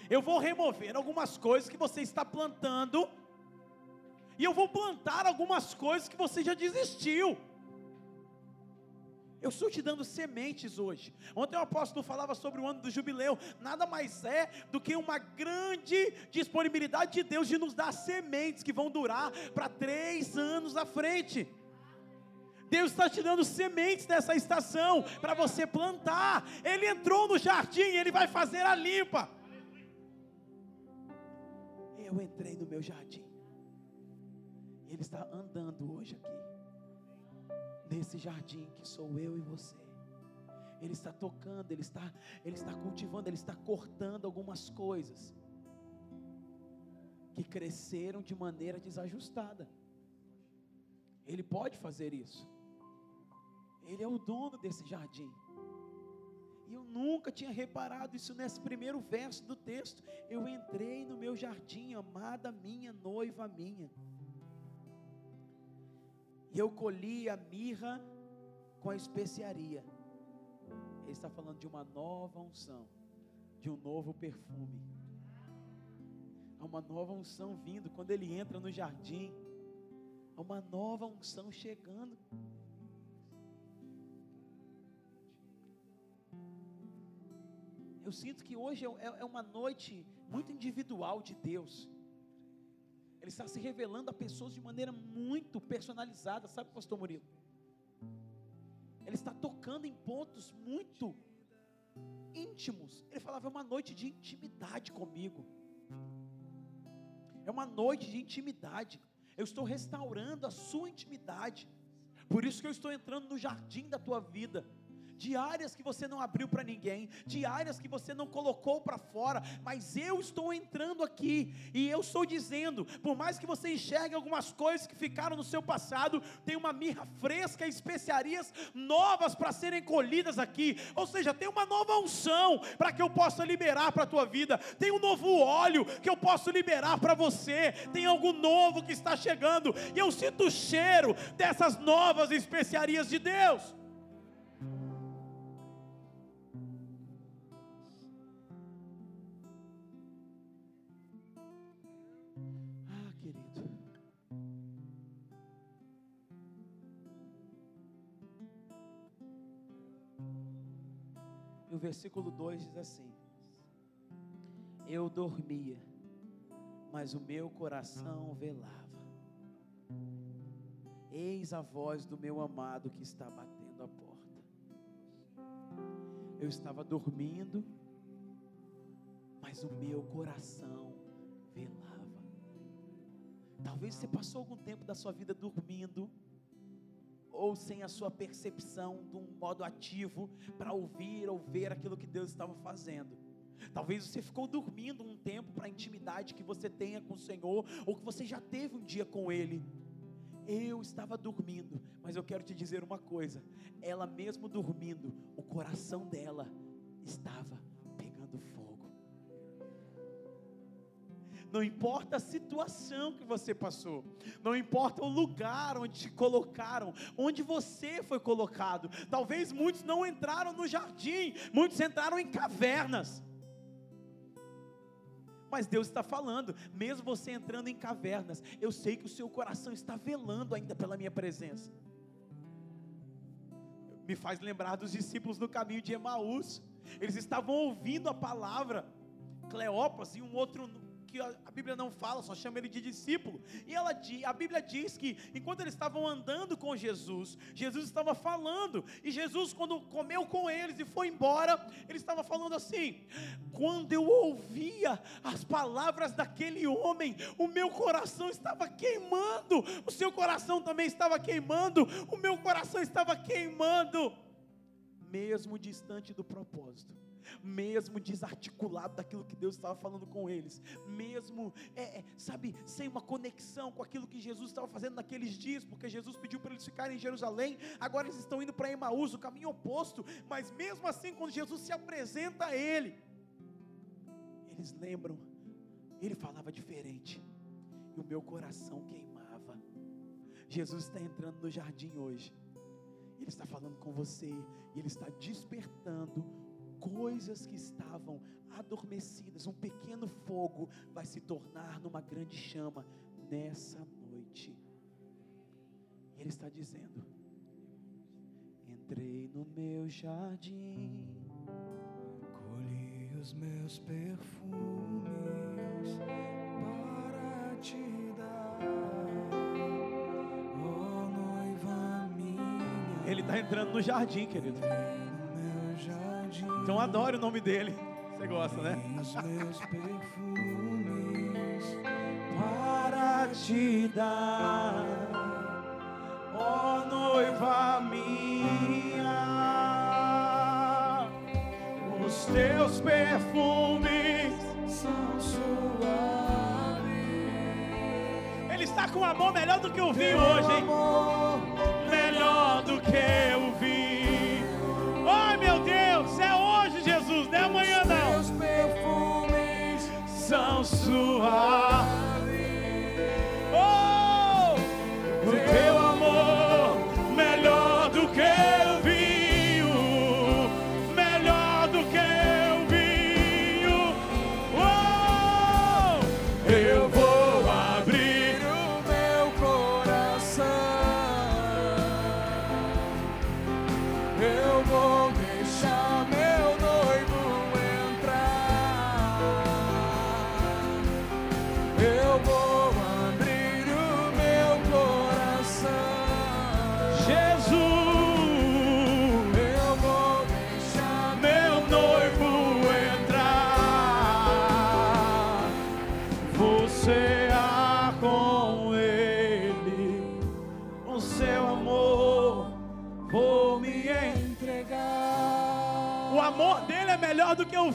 Eu vou remover algumas coisas que você está plantando, e eu vou plantar algumas coisas que você já desistiu. Eu estou te dando sementes hoje. Ontem o apóstolo falava sobre o ano do jubileu. Nada mais é do que uma grande disponibilidade de Deus de nos dar sementes que vão durar para três anos à frente. Deus está te dando sementes nessa estação para você plantar. Ele entrou no jardim, ele vai fazer a limpa. Eu entrei no meu jardim. Ele está andando hoje aqui nesse jardim que sou eu e você. Ele está tocando, ele está, ele está cultivando, ele está cortando algumas coisas que cresceram de maneira desajustada. Ele pode fazer isso. Ele é o dono desse jardim. E eu nunca tinha reparado isso nesse primeiro verso do texto. Eu entrei no meu jardim, amada minha, noiva minha. E eu colhi a mirra com a especiaria. Ele está falando de uma nova unção, de um novo perfume. Há uma nova unção vindo quando ele entra no jardim. Há uma nova unção chegando. Eu sinto que hoje é, é uma noite muito individual de Deus. Ele está se revelando a pessoas de maneira muito personalizada, sabe, pastor Murilo? Ele está tocando em pontos muito íntimos. Ele falava, é uma noite de intimidade comigo. É uma noite de intimidade. Eu estou restaurando a sua intimidade. Por isso que eu estou entrando no jardim da tua vida de áreas que você não abriu para ninguém, de áreas que você não colocou para fora, mas eu estou entrando aqui e eu estou dizendo, por mais que você enxergue algumas coisas que ficaram no seu passado, tem uma mirra fresca e especiarias novas para serem colhidas aqui, ou seja, tem uma nova unção para que eu possa liberar para a tua vida, tem um novo óleo que eu posso liberar para você, tem algo novo que está chegando, e eu sinto o cheiro dessas novas especiarias de Deus. E o versículo 2 diz assim: Eu dormia, mas o meu coração velava. Eis a voz do meu amado que está batendo a porta. Eu estava dormindo, mas o meu coração velava. Talvez você passou algum tempo da sua vida dormindo, ou sem a sua percepção de um modo ativo para ouvir ou ver aquilo que Deus estava fazendo. Talvez você ficou dormindo um tempo para a intimidade que você tenha com o Senhor, ou que você já teve um dia com Ele. Eu estava dormindo, mas eu quero te dizer uma coisa: ela mesmo dormindo, o coração dela estava pegando fogo. Não importa a situação que você passou, não importa o lugar onde te colocaram, onde você foi colocado. Talvez muitos não entraram no jardim, muitos entraram em cavernas. Mas Deus está falando, mesmo você entrando em cavernas, eu sei que o seu coração está velando ainda pela minha presença. Me faz lembrar dos discípulos no caminho de Emaús. Eles estavam ouvindo a palavra. Cleopas e um outro que a Bíblia não fala, só chama ele de discípulo. E ela, a Bíblia diz que enquanto eles estavam andando com Jesus, Jesus estava falando. E Jesus, quando comeu com eles e foi embora, ele estava falando assim: quando eu ouvia as palavras daquele homem, o meu coração estava queimando, o seu coração também estava queimando, o meu coração estava queimando, mesmo distante do propósito mesmo desarticulado daquilo que Deus estava falando com eles, mesmo, é, é, sabe, sem uma conexão com aquilo que Jesus estava fazendo naqueles dias, porque Jesus pediu para eles ficarem em Jerusalém, agora eles estão indo para Emaús, o caminho oposto, mas mesmo assim, quando Jesus se apresenta a ele, eles lembram, ele falava diferente, e o meu coração queimava. Jesus está entrando no jardim hoje. Ele está falando com você e ele está despertando coisas que estavam adormecidas. Um pequeno fogo vai se tornar numa grande chama nessa noite. Ele está dizendo: entrei no meu jardim. Colhi os meus perfumes para te dar, ó noiva minha. Ele está entrando no jardim, querido. Então adore o nome dele. Você gosta, né? os meus perfumes para te dar, ó noiva minha. Os teus perfumes. São suaves, Ele está com amor melhor do que o vinho hoje, hein? Melhor do que o suaves.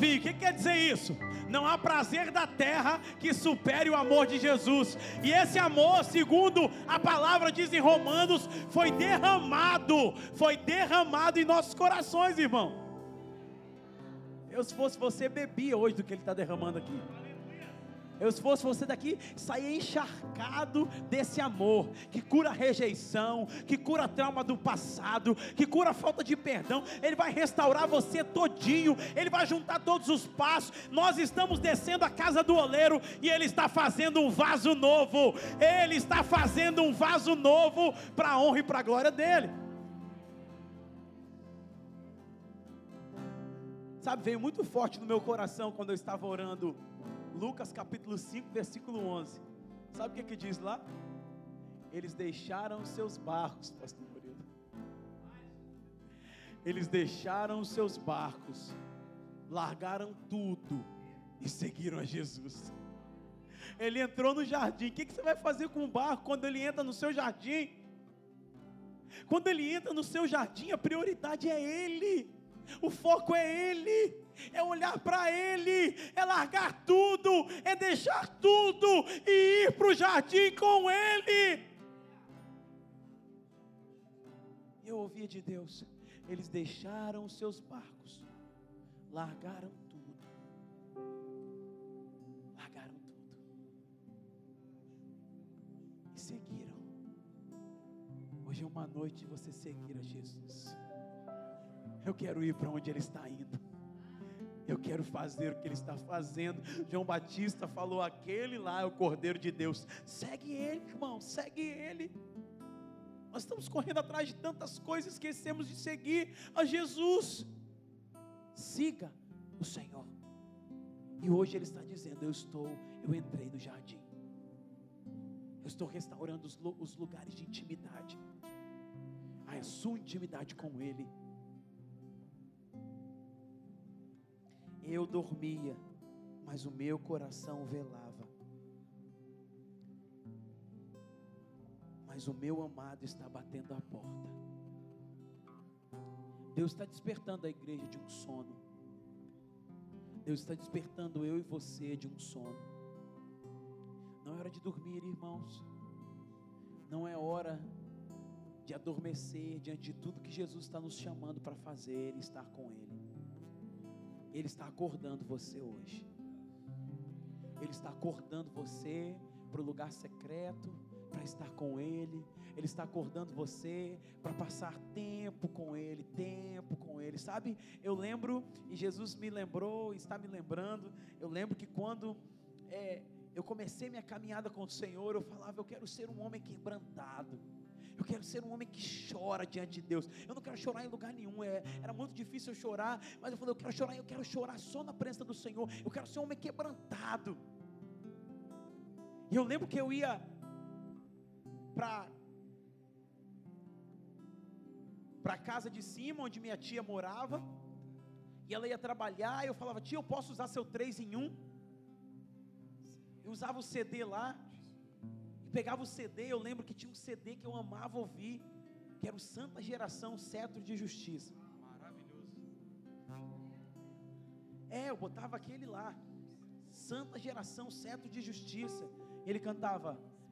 Melhor do que eu vi. O que quer dizer isso? Não há prazer da terra que supere o amor de Jesus. E esse amor, segundo a palavra diz em Romanos, foi derramado, foi derramado em nossos corações, irmão. Eu, se fosse você, bebia hoje do que ele está derramando aqui. Eu, se fosse você daqui, saía encharcado desse amor que cura a rejeição, que cura trauma do passado, que cura a falta de perdão. Ele vai restaurar você todinho, ele vai juntar todos os passos. Nós estamos descendo a casa do oleiro e ele está fazendo um vaso novo. Ele está fazendo um vaso novo para a honra e para a glória dele. Sabe, veio muito forte no meu coração quando eu estava orando Lucas capítulo 5, versículo 11. Sabe o que que diz lá? Eles deixaram seus barcos, pastor Murilo. Eles deixaram seus barcos, largaram tudo e seguiram a Jesus. Ele entrou no jardim. O que, que você vai fazer com o barco quando ele entra no seu jardim? Quando ele entra no seu jardim, a prioridade é ele. O foco é ele. É olhar para ele, é largar tudo, é deixar tudo e ir para o jardim com ele. Eu ouvia de Deus, eles deixaram os seus barcos, largaram tudo, largaram tudo e seguiram. Hoje é uma noite de você seguir a Jesus. Eu quero ir para onde Ele está indo. Eu quero fazer o que Ele está fazendo. João Batista falou: aquele lá é o Cordeiro de Deus. Segue Ele, irmão, segue Ele. Nós estamos correndo atrás de tantas coisas, esquecemos de seguir a Jesus. Siga o Senhor. E hoje Ele está dizendo: Eu estou, eu entrei no jardim. Eu estou restaurando os, os lugares de intimidade. A sua intimidade com Ele. Eu dormia, mas o meu coração velava. Mas o meu amado está batendo a porta. Deus está despertando a igreja de um sono. Deus está despertando eu e você de um sono. Não é hora de dormir, irmãos. Não é hora de adormecer diante de tudo que Jesus está nos chamando para fazer e estar com Ele. Ele está acordando você hoje. Ele está acordando você para o lugar secreto, para estar com Ele. Ele está acordando você para passar tempo com Ele, tempo com Ele. Sabe, eu lembro, e Jesus me lembrou, está me lembrando. Eu lembro que quando é, eu comecei minha caminhada com o Senhor, eu falava, eu quero ser um homem quebrantado. Eu quero ser um homem que chora diante de Deus. Eu não quero chorar em lugar nenhum. É, era muito difícil eu chorar, mas eu falei, eu quero chorar, eu quero chorar só na presença do Senhor. Eu quero ser um homem quebrantado. E eu lembro que eu ia para para a casa de cima, onde minha tia morava, e ela ia trabalhar, e eu falava, tia, eu posso usar seu 3 em 1? Eu usava o CD lá, pegava o CD, eu lembro que tinha um CD que eu amava ouvir, que era o Santa Geração Cetro de Justiça. Maravilhoso. É, eu botava aquele lá, Santa Geração Cetro de Justiça. Ele cantava: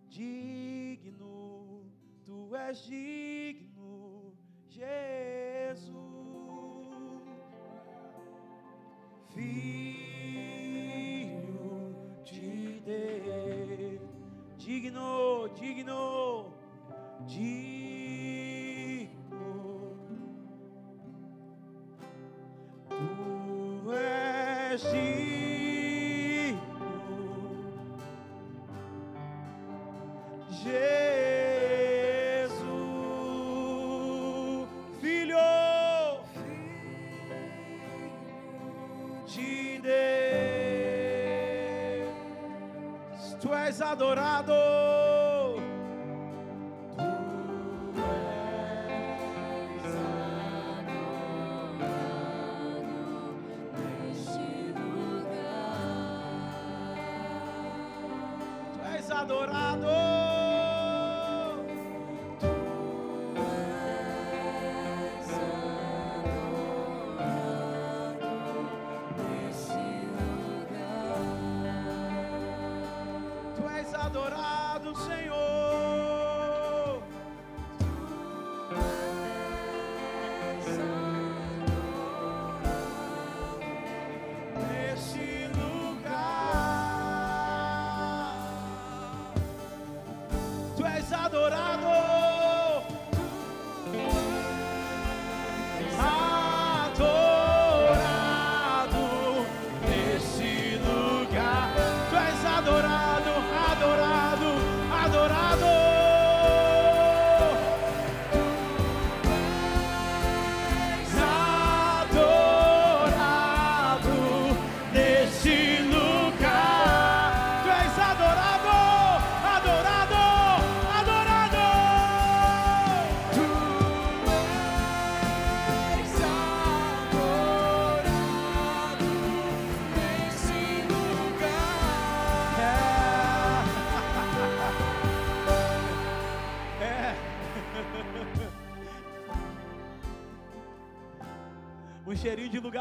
Digno, tu és digno, Jesus, Filho de Deus, digno, digno, digno, Adorado. Tu és Neste lugar, Tu és adorado. Adorado, Senhor. Neste lugar, Tu és adorado. Adorado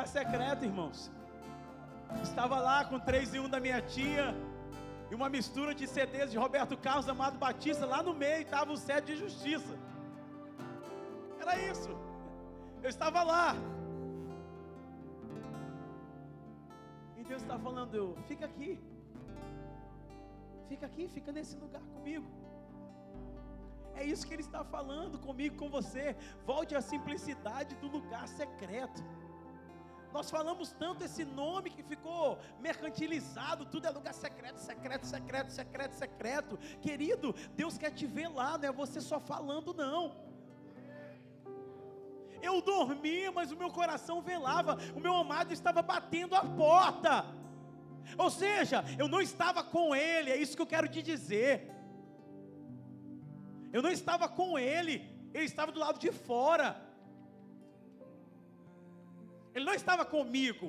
secreto, irmãos. Estava lá com três e um da minha tia e uma mistura de CDs de Roberto Carlos, Amado Batista. Lá no meio estava o sede de justiça. Era isso. Eu estava lá. E Deus está falando, eu, fica aqui. Fica aqui, fica nesse lugar comigo. É isso que Ele está falando comigo, com você. Volte à simplicidade do lugar secreto. Nós falamos tanto esse nome que ficou mercantilizado, tudo é lugar secreto, secreto, secreto, secreto, secreto. Querido, Deus quer te ver lá, não é você só falando, não. Eu dormia, mas o meu coração velava, o meu amado estava batendo a porta. Ou seja, eu não estava com Ele, é isso que eu quero te dizer. Eu não estava com Ele, Ele estava do lado de fora. Ele não estava comigo,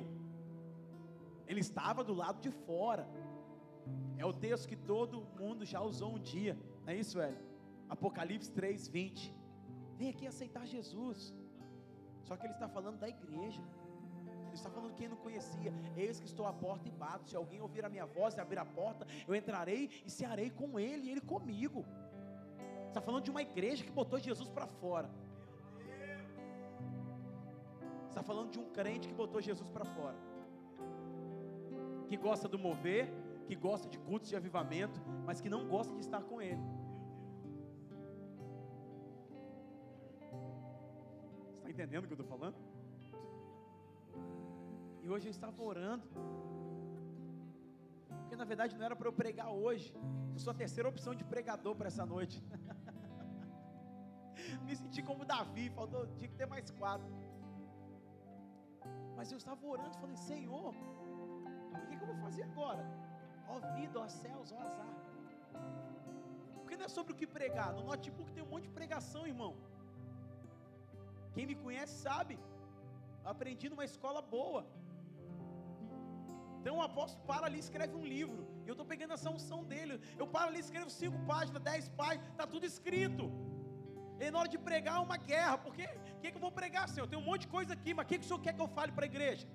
Ele estava do lado de fora. É o texto que todo mundo já usou um dia, não é isso, velho? Apocalipse 3, 20. Vem aqui aceitar Jesus. Só que ele está falando da igreja. Ele está falando quem não conhecia. Eis que estou à porta e bato. Se alguém ouvir a minha voz e abrir a porta, eu entrarei e cearei com ele e ele comigo. Está falando de uma igreja que botou Jesus para fora. Está falando de um crente que botou Jesus para fora. Que gosta do mover, que gosta de cultos de avivamento, mas que não gosta de estar com ele. Você está entendendo o que eu estou falando? E hoje eu estava orando. Porque na verdade não era para eu pregar hoje. Eu sou a terceira opção de pregador para essa noite. <laughs> Me senti como Davi, faltou, tinha que ter mais quatro. Mas eu estava orando falei, Senhor, o que, que eu vou fazer agora? Ó vida, ó céus, ó azar. Porque não é sobre o que pregar. No notebook tem um monte de pregação, irmão. Quem me conhece sabe. Aprendi numa escola boa. Então o apóstolo para ali e escreve um livro. E eu estou pegando essa unção dele. Eu paro ali e escrevo cinco páginas, dez páginas, está tudo escrito. E na hora de pregar é uma guerra. Porque que, que eu vou pregar, Senhor? Tem um monte de coisa aqui, mas o que, que o Senhor quer que eu fale para a igreja?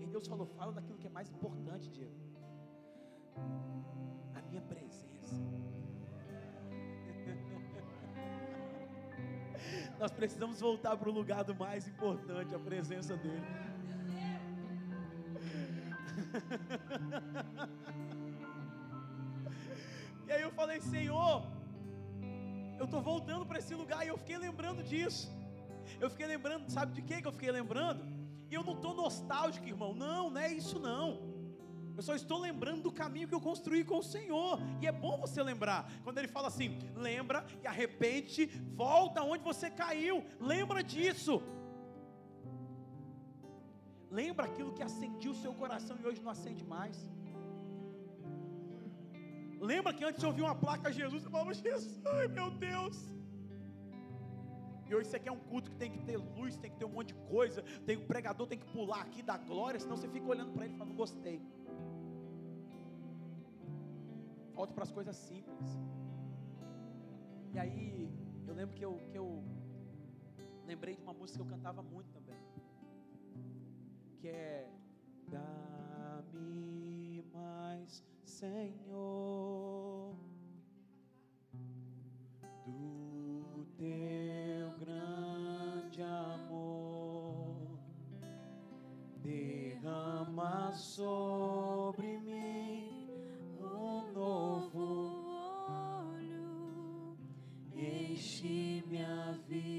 E Deus falou: fala daquilo que é mais importante, Diego. A minha presença. <laughs> Nós precisamos voltar para o lugar do mais importante, a presença dele. <laughs> E aí eu falei, Senhor, eu estou voltando para esse lugar e eu fiquei lembrando disso. Eu fiquei lembrando, sabe de que que eu fiquei lembrando? E eu não estou nostálgico, irmão. Não, não é isso não. Eu só estou lembrando do caminho que eu construí com o Senhor. E é bom você lembrar. Quando ele fala assim, lembra e arrepende, volta onde você caiu. Lembra disso. Lembra aquilo que acendia o seu coração e hoje não acende mais. Lembra que antes você ouvia uma placa Jesus, você falava, Jesus, ai meu Deus. E hoje você quer um culto que tem que ter luz, tem que ter um monte de coisa, tem o pregador tem que pular aqui da glória, senão você fica olhando para ele e fala, não gostei. Volta para as coisas simples. E aí, eu lembro que eu, que eu lembrei de uma música que eu cantava muito também. Que é Dá-me mais, Senhor, do teu grande amor. Derrama sobre mim um novo olho, Enche minha vida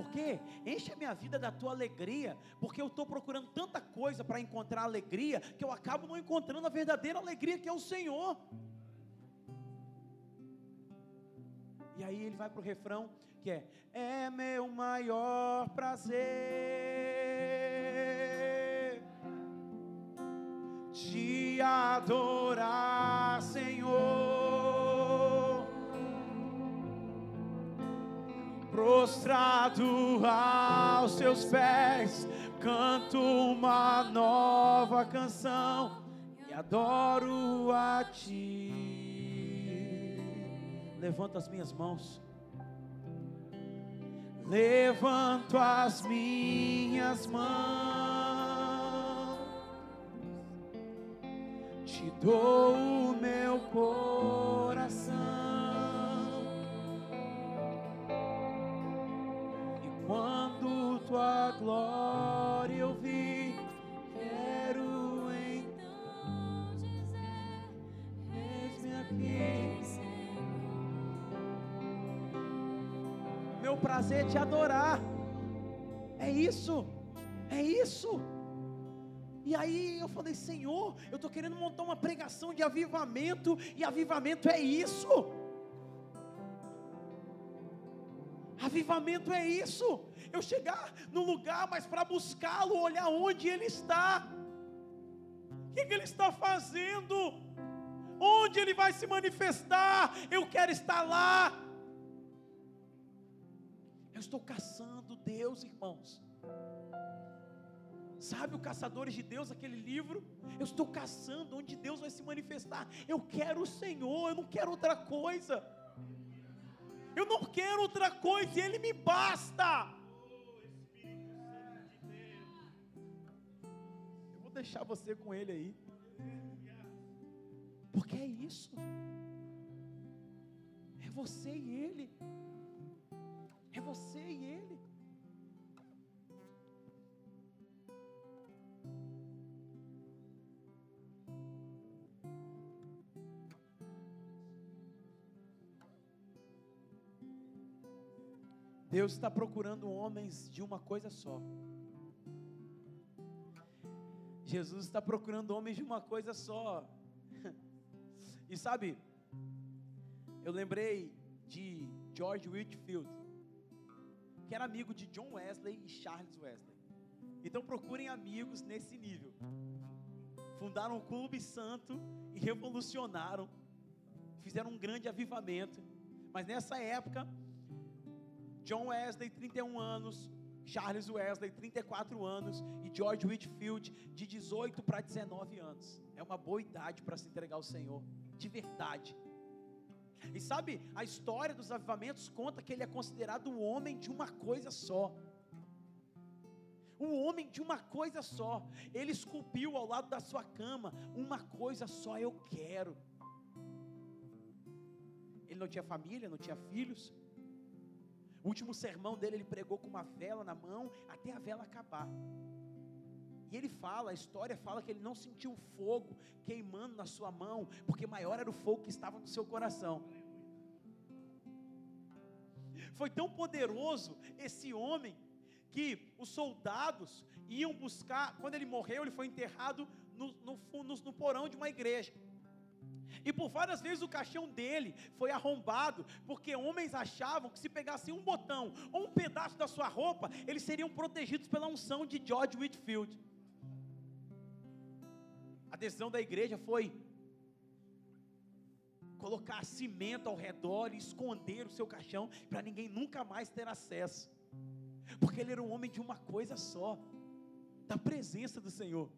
por quê? Enche a minha vida da tua alegria, porque eu estou procurando tanta coisa para encontrar alegria que eu acabo não encontrando a verdadeira alegria que é o Senhor. E aí ele vai para o refrão que é: É meu maior prazer te adorar, Senhor. Prostrado aos seus pés, canto uma nova canção e adoro a ti. Levanto as minhas mãos. Levanto as minhas mãos te dou o meu coração. Prazer te adorar. É isso. É isso. E aí eu falei, Senhor, eu estou querendo montar uma pregação de avivamento, e avivamento é isso. Avivamento é isso. Eu chegar no lugar, mas para buscá-lo, olhar onde ele está. O que, que ele está fazendo? Onde ele vai se manifestar? Eu quero estar lá. Eu estou caçando Deus, irmãos. Sabe o Caçadores de Deus, aquele livro? Eu estou caçando onde Deus vai se manifestar. Eu quero o Senhor, eu não quero outra coisa. Eu não quero outra coisa, e Ele me basta. Eu vou deixar você com Ele aí. Porque é isso. É você e Ele. É você e Ele. Deus está procurando homens de uma coisa só. Jesus está procurando homens de uma coisa só. <laughs> E sabe, eu lembrei de George Whitfield, que era amigo de John Wesley e Charles Wesley. Então procurem amigos nesse nível. Fundaram um clube santo e revolucionaram, fizeram um grande avivamento. Mas nessa época, John Wesley, 31 anos, Charles Wesley, 34 anos, e George Whitfield, de 18 para 19 anos. É uma boa idade para se entregar ao Senhor, de verdade. E sabe, a história dos avivamentos conta que ele é considerado o homem de uma coisa só. O homem de uma coisa só. Ele esculpiu ao lado da sua cama uma coisa só eu quero. Ele não tinha família, não tinha filhos. O último sermão dele ele pregou com uma vela na mão até a vela acabar. E ele fala, a história fala que ele não sentiu fogo queimando na sua mão, porque maior era o fogo que estava no seu coração. Foi tão poderoso esse homem que os soldados iam buscar, quando ele morreu, ele foi enterrado no, no, no, no porão de uma igreja. E por várias vezes o caixão dele foi arrombado, porque homens achavam que se pegassem um botão ou um pedaço da sua roupa, eles seriam protegidos pela unção de George Whitfield. Decisão da igreja foi colocar cimento ao redor e esconder o seu caixão para ninguém nunca mais ter acesso. Porque ele era um homem de uma coisa só, da presença do Senhor.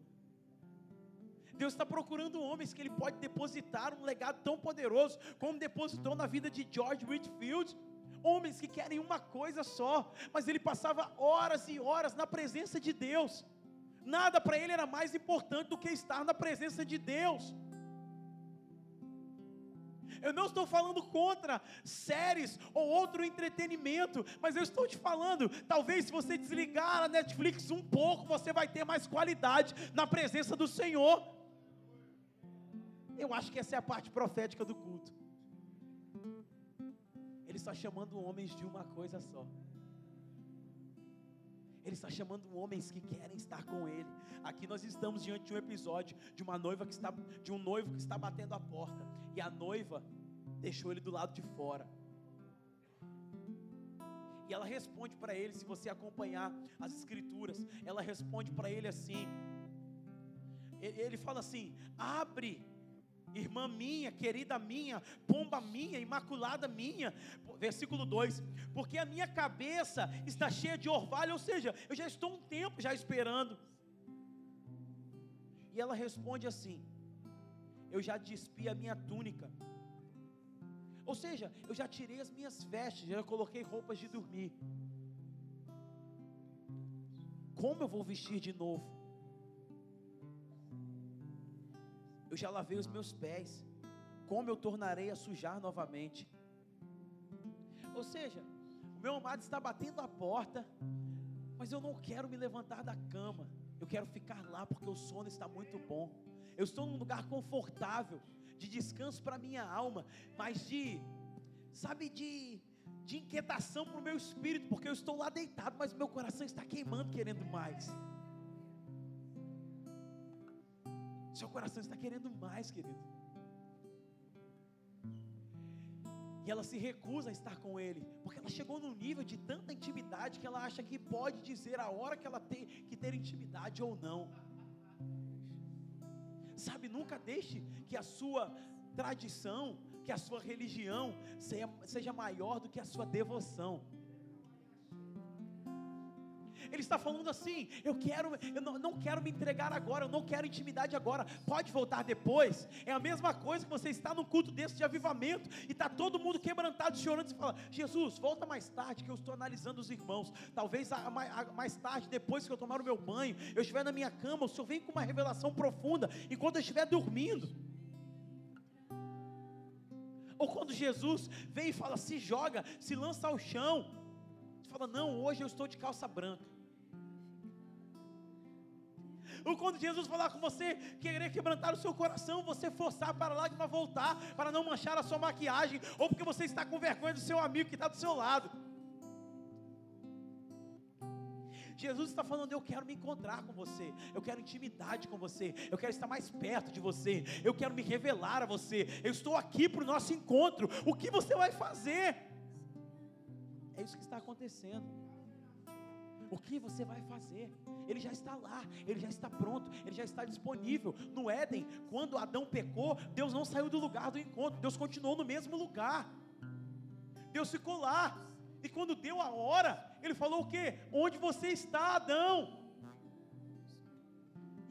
Deus está procurando homens que Ele pode depositar um legado tão poderoso como depositou na vida de George Whitfield. Homens que querem uma coisa só, mas ele passava horas e horas na presença de Deus. Nada para ele era mais importante do que estar na presença de Deus. Eu não estou falando contra séries ou outro entretenimento, mas eu estou te falando, talvez se você desligar a Netflix um pouco, você vai ter mais qualidade na presença do Senhor. Eu acho que essa é a parte profética do culto. Ele está chamando homens de uma coisa só. Ele está chamando homens que querem estar com Ele. Aqui nós estamos diante de um episódio de uma noiva que está, de um noivo que está batendo a porta e a noiva deixou ele do lado de fora. E ela responde para ele, se você acompanhar as escrituras, ela responde para ele assim. Ele, fala assim: abre irmã minha, querida minha, pomba minha, imaculada minha. Versículo 2: Porque a minha cabeça está cheia de orvalho, ou seja, eu já estou um tempo já esperando. E ela responde assim: Eu já despi a minha túnica. Ou seja, eu já tirei as minhas vestes, já coloquei roupas de dormir. Como eu vou vestir de novo? Eu já lavei os meus pés. Como eu tornarei a sujar novamente? Ou seja, o meu amado está batendo a porta, mas eu não quero me levantar da cama. Eu quero ficar lá porque o sono está muito bom. Eu estou num lugar confortável, de descanso para minha alma, mas de, sabe, de, de inquietação para o meu espírito, porque eu estou lá deitado, mas meu coração está queimando, querendo mais. Seu coração está querendo mais, querido. E ela se recusa a estar com ele, porque ela chegou num nível de tanta intimidade que ela acha que pode dizer a hora que ela tem que ter intimidade ou não. Sabe, nunca deixe que a sua tradição, que a sua religião seja, seja maior do que a sua devoção. Ele está falando assim: eu quero, eu não, não quero me entregar agora, eu não quero intimidade agora. Pode voltar depois. É a mesma coisa que você está num culto desse de avivamento e está todo mundo quebrantado, chorando e fala: Jesus, volta mais tarde que eu estou analisando os irmãos. Talvez a- a- a- mais tarde, depois que eu tomar o meu banho, eu estiver na minha cama, o Senhor vem com uma revelação profunda enquanto eu estiver dormindo. Ou quando Jesus vem e fala: se joga, se lança ao chão. Você fala: não, hoje eu estou de calça branca. Ou quando Jesus falar com você, querer quebrantar o seu coração, você forçar para a lágrima voltar, para não manchar a sua maquiagem, ou porque você está com vergonha do seu amigo que está do seu lado. Jesus está falando: Eu quero me encontrar com você, eu quero intimidade com você, eu quero estar mais perto de você, eu quero me revelar a você. Eu estou aqui para o nosso encontro. O que você vai fazer? É isso que está acontecendo. O que você vai fazer? Ele já está lá, ele já está pronto, ele já está disponível. No Éden, quando Adão pecou, Deus não saiu do lugar do encontro, Deus continuou no mesmo lugar. Deus ficou lá. E quando deu a hora, ele falou o quê? Onde você está, Adão?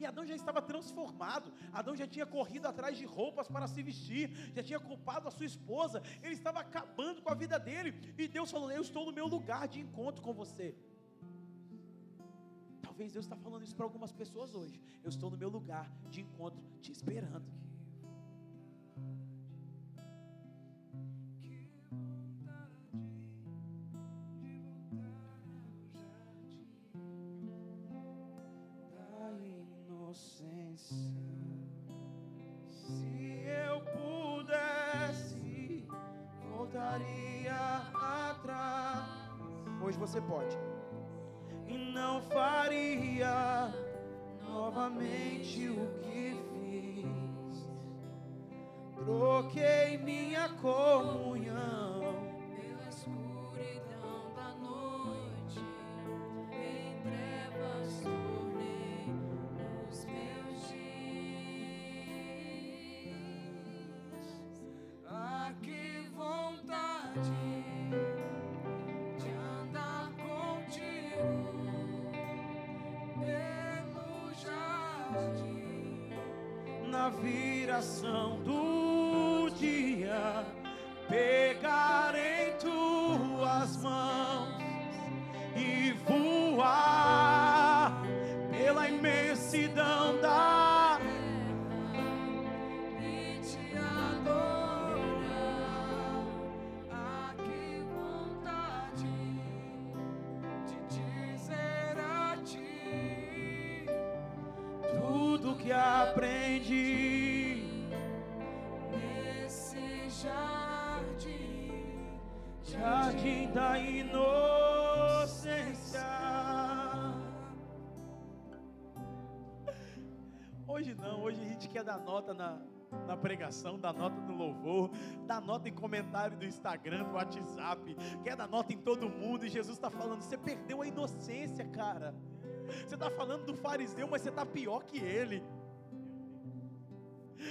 E Adão já estava transformado. Adão já tinha corrido atrás de roupas para se vestir, já tinha culpado a sua esposa. Ele estava acabando com a vida dele. E Deus falou: Eu estou no meu lugar de encontro com você. Talvez Deus está falando isso para algumas pessoas hoje. Eu estou no meu lugar de encontro, te esperando. da inocência. E não faria novamente o que fiz. Troquei minha comunhão viração do dia, da inocência. Hoje não, hoje a gente quer dar nota na, na pregação, dar nota no louvor, dar nota em comentário do Instagram, do WhatsApp, quer dar nota em todo mundo. E Jesus está falando: você perdeu a inocência, cara. Você está falando do fariseu, mas você está pior que ele.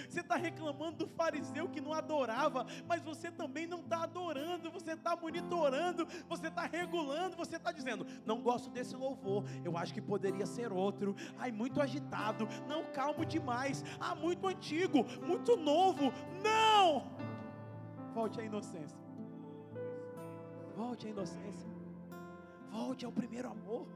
Você está reclamando do fariseu que não adorava, mas você também não está adorando, você está monitorando, você está regulando, você está dizendo: não gosto desse louvor, eu acho que poderia ser outro. Ai, muito agitado, não, calmo demais. Ah, muito antigo, muito novo. Não! Volte à inocência. Volte à inocência. Volte ao primeiro amor.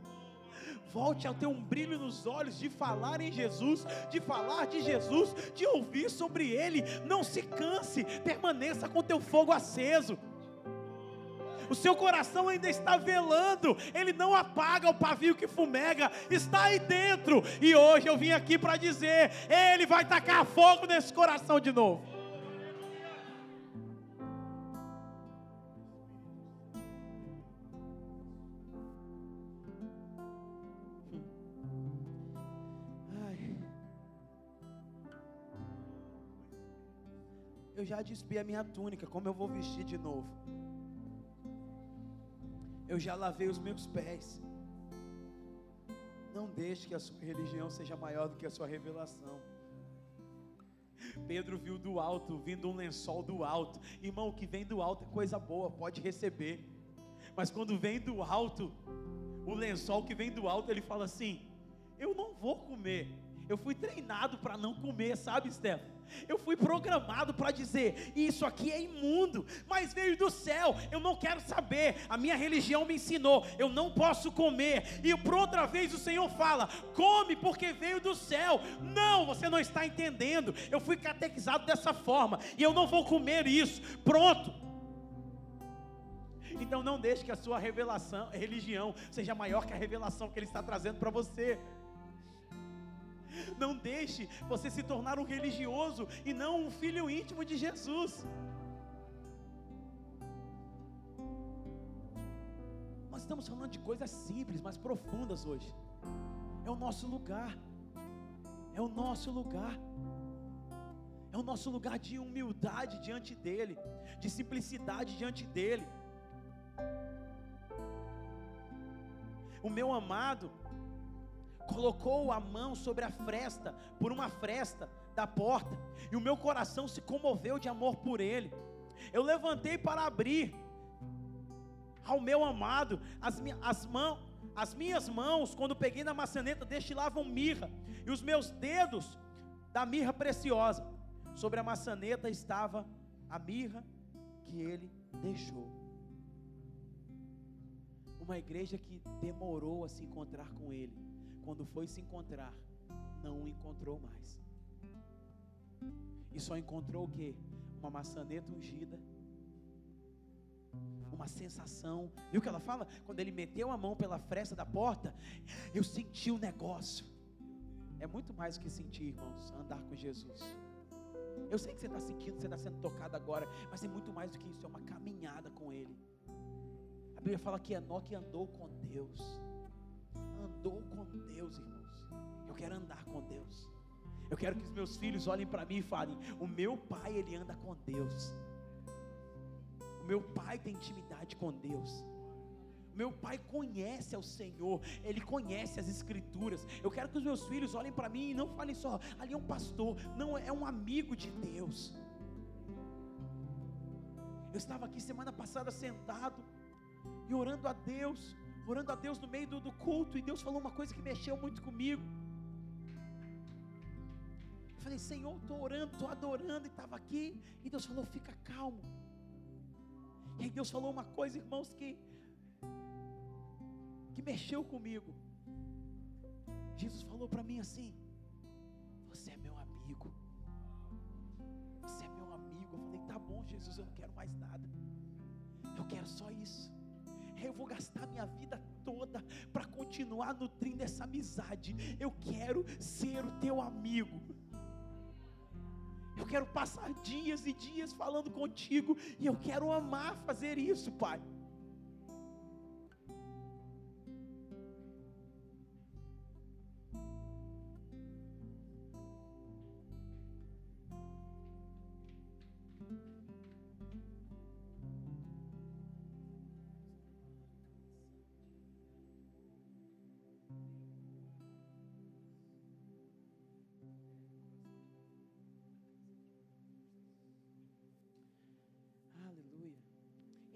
Volte a ter um brilho nos olhos de falar em Jesus, de falar de Jesus, de ouvir sobre Ele. Não se canse, permaneça com teu fogo aceso. O seu coração ainda está velando, ele não apaga o pavio que fumega, está aí dentro. E hoje eu vim aqui para dizer: Ele vai tacar fogo nesse coração de novo. Eu já despi a minha túnica, como eu vou vestir de novo? Eu já lavei os meus pés. Não deixe que a sua religião seja maior do que a sua revelação. Pedro viu do alto, vindo um lençol do alto. Irmão, o que vem do alto é coisa boa, pode receber. Mas quando vem do alto, o lençol que vem do alto, ele fala assim: Eu não vou comer. Eu fui treinado para não comer, sabe, Stefano? Eu fui programado para dizer: Isso aqui é imundo, mas veio do céu. Eu não quero saber. A minha religião me ensinou: Eu não posso comer. E por outra vez o Senhor fala: Come porque veio do céu. Não, você não está entendendo. Eu fui catequizado dessa forma e eu não vou comer isso. Pronto. Então não deixe que a sua revelação, religião, seja maior que a revelação que Ele está trazendo para você. Não deixe você se tornar um religioso e não um filho íntimo de Jesus. Nós estamos falando de coisas simples, mas profundas hoje. É o nosso lugar. É o nosso lugar. É o nosso lugar de humildade diante dEle, de simplicidade diante dEle. O meu amado colocou a mão sobre a fresta, por uma fresta da porta, e o meu coração se comoveu de amor por ele. Eu levantei para abrir ao meu amado, as, as, mão, as minhas mãos, quando peguei na maçaneta, destilavam mirra, e os meus dedos da mirra preciosa. Sobre a maçaneta estava a mirra que ele deixou. Uma igreja que demorou a se encontrar com ele. Quando foi se encontrar, não o encontrou mais. E só encontrou o que? Uma maçaneta ungida. Uma sensação. Viu o que ela fala? Quando ele meteu a mão pela fresta da porta, eu senti o negócio. É muito mais do que sentir, irmãos, andar com Jesus. Eu sei que você está sentindo, você está sendo tocado agora, mas é muito mais do que isso, é uma caminhada com Ele. A Bíblia fala que Enoque andou com Deus. Andou com Deus, irmãos. Eu quero andar com Deus. Eu quero que os meus filhos olhem para mim e falem: o meu pai, ele anda com Deus. O meu pai tem intimidade com Deus. O meu pai conhece ao Senhor, ele conhece as Escrituras. Eu quero que os meus filhos olhem para mim e não falem só, ali é um pastor, não, é um amigo de Deus. Eu estava aqui semana passada sentado e orando a Deus, orando a Deus no meio do, do culto, e Deus falou uma coisa que mexeu muito comigo. Eu falei, Senhor, estou orando, estou adorando, e estava aqui, e Deus falou, fica calmo. E aí Deus falou uma coisa, irmãos, que que mexeu comigo. Jesus falou para mim assim: Você é meu amigo. Você é meu amigo. Eu falei: Tá bom, Jesus, eu não quero mais nada. Eu quero só isso. Eu vou gastar minha vida toda para continuar nutrindo essa amizade. Eu quero ser o teu amigo. Eu quero passar dias e dias falando contigo e eu quero amar fazer isso, Pai.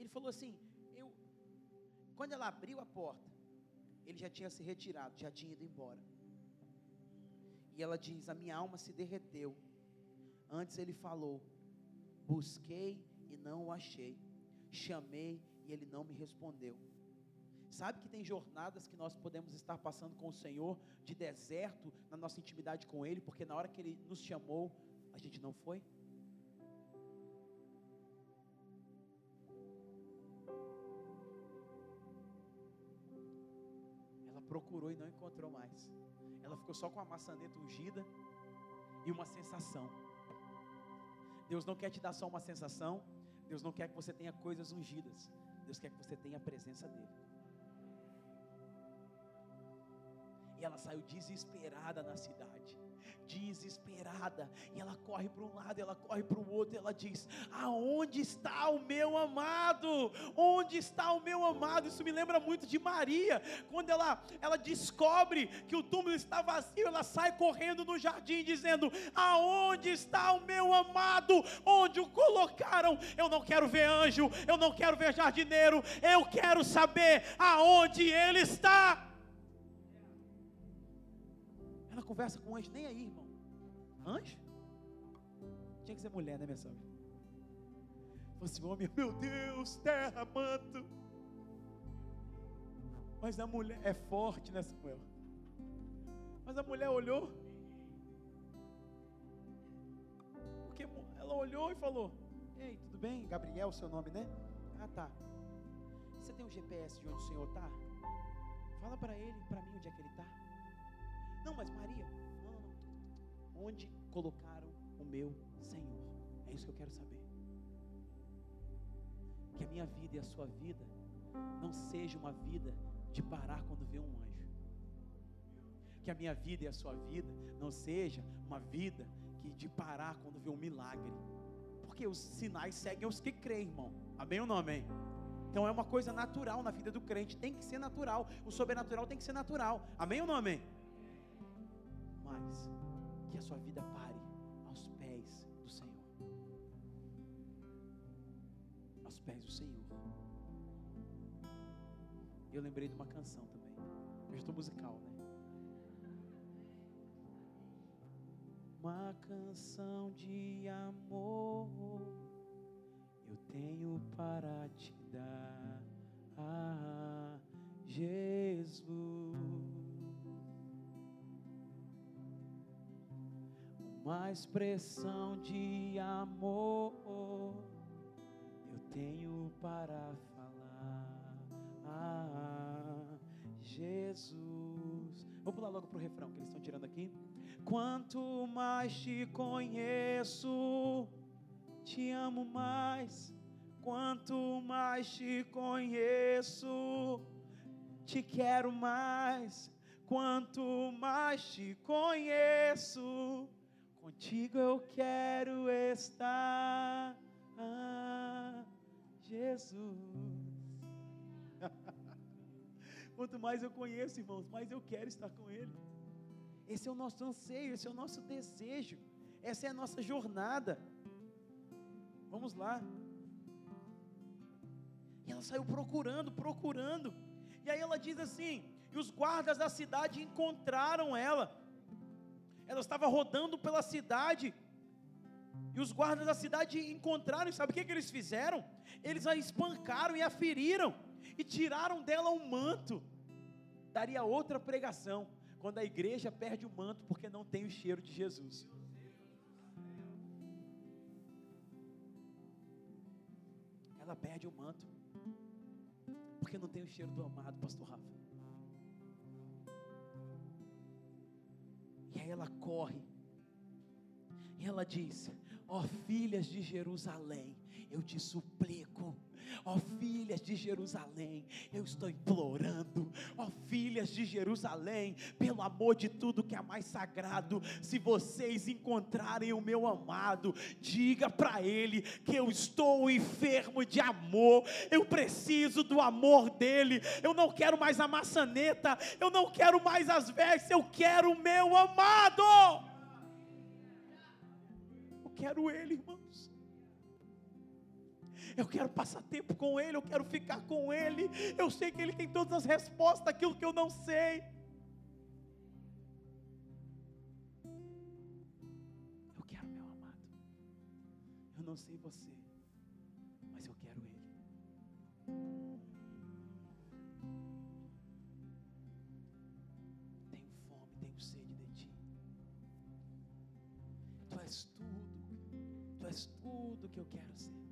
Ele falou assim: eu, quando ela abriu a porta, ele já tinha se retirado, já tinha ido embora. E ela diz: a minha alma se derreteu. Antes ele falou: busquei e não o achei, chamei e ele não me respondeu. Sabe que tem jornadas que nós podemos estar passando com o Senhor de deserto na nossa intimidade com Ele, porque na hora que Ele nos chamou, a gente não foi? Procurou e não encontrou mais. Ela ficou só com a maçaneta ungida e uma sensação. Deus não quer te dar só uma sensação. Deus não quer que você tenha coisas ungidas. Deus quer que você tenha a presença dEle. E ela saiu desesperada na cidade. Desesperada. E ela corre para um lado, ela corre para o outro. E ela diz: Aonde está o meu amado? Onde está o meu amado? Isso me lembra muito de Maria. Quando ela, ela descobre que o túmulo está vazio, ela sai correndo no jardim, dizendo: Aonde está o meu amado? Onde o colocaram? Eu não quero ver anjo, eu não quero ver jardineiro. Eu quero saber aonde ele está. Conversa com anjo, nem aí, irmão. Anjo? Tinha que ser mulher, né, minha sogra? Falou assim, homem, meu Deus, terra, manto. Mas a mulher é forte, né, Samuel? Mas a mulher olhou. Porque ela olhou e falou: Ei, tudo bem? Gabriel, seu nome, né? Ah, tá. Você tem o GPS de onde o senhor está? Fala para ele, para mim, onde é que ele está. Não, mas Maria, não, não, não. Onde colocaram o meu Senhor? É isso que eu quero saber. Que a minha vida e a sua vida não seja uma vida de parar quando vê um anjo. Que a minha vida e a sua vida não seja uma vida que de parar quando vê um milagre. Porque os sinais seguem os que creem, irmão. Amém ou não amém? Então é uma coisa natural na vida do crente, tem que ser natural. O sobrenatural tem que ser natural. Amém ou não amém? Mas que a sua vida pare aos pés do Senhor. Aos pés do Senhor. Eu lembrei de uma canção também. Eu estou musical, né? Uma canção de amor eu tenho para te dar, ah, Jesus. Uma expressão de amor eu tenho para falar, ah, Jesus. Vou pular logo pro refrão que eles estão tirando aqui. Quanto mais te conheço, te amo mais. Quanto mais te conheço, te quero mais. Quanto mais te conheço, contigo eu quero estar, ah, Jesus. <laughs> Quanto mais eu conheço, irmãos, mais eu quero estar com Ele. Esse é o nosso anseio, esse é o nosso desejo, essa é a nossa jornada. Vamos lá. E ela saiu procurando, procurando. E aí ela diz assim: e os guardas da cidade encontraram ela. Ela estava rodando pela cidade. E os guardas da cidade encontraram, e sabe o que, que eles fizeram? Eles a espancaram e a feriram, e tiraram dela um manto. Daria outra pregação, quando a igreja perde o manto porque não tem o cheiro de Jesus. Ela perde o manto porque não tem o cheiro do amado, pastor Rafa. E aí ela corre. E ela diz: Ó filhas de Jerusalém, eu te suplico. Ó filhas de Jerusalém, eu estou implorando. Ó filhas de Jerusalém, pelo amor de tudo que é mais sagrado, se vocês encontrarem o meu amado, diga para ele que eu estou enfermo de amor. Eu preciso do amor dele. Eu não quero mais a maçaneta, eu não quero mais as vestes, eu quero o meu amado. Eu quero Ele, irmãos. Eu quero passar tempo com Ele, eu quero ficar com Ele. Eu sei que Ele tem todas as respostas daquilo que eu não sei. Eu quero meu amado. Eu não sei você, mas eu quero Ele. Tenho fome, tenho sede de Ti. Tu és tudo, Tu és tudo que eu quero ser.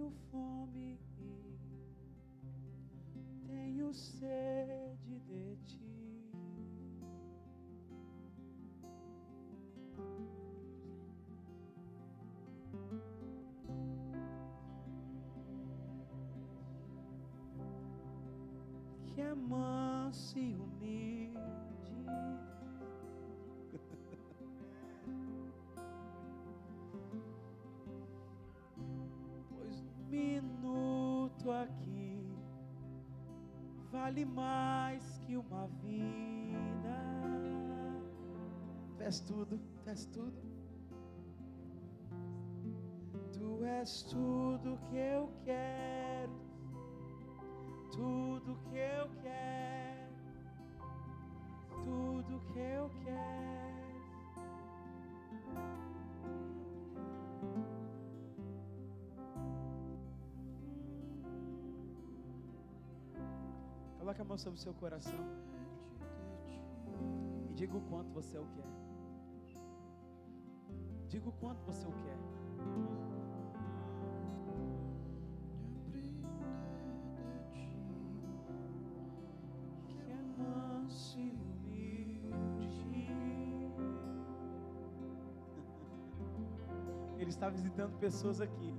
Tenho fome, tenho sede de Ti. que é manso aqui vale mais que uma vida. Tu és tudo, tu és tudo. Tu és tudo que eu quero tudo que eu quero, tudo que eu quero. Coloque a mão sobre o seu coração e diga o quanto você o quer. Diga o quanto você o quer. é. Ele está visitando pessoas aqui.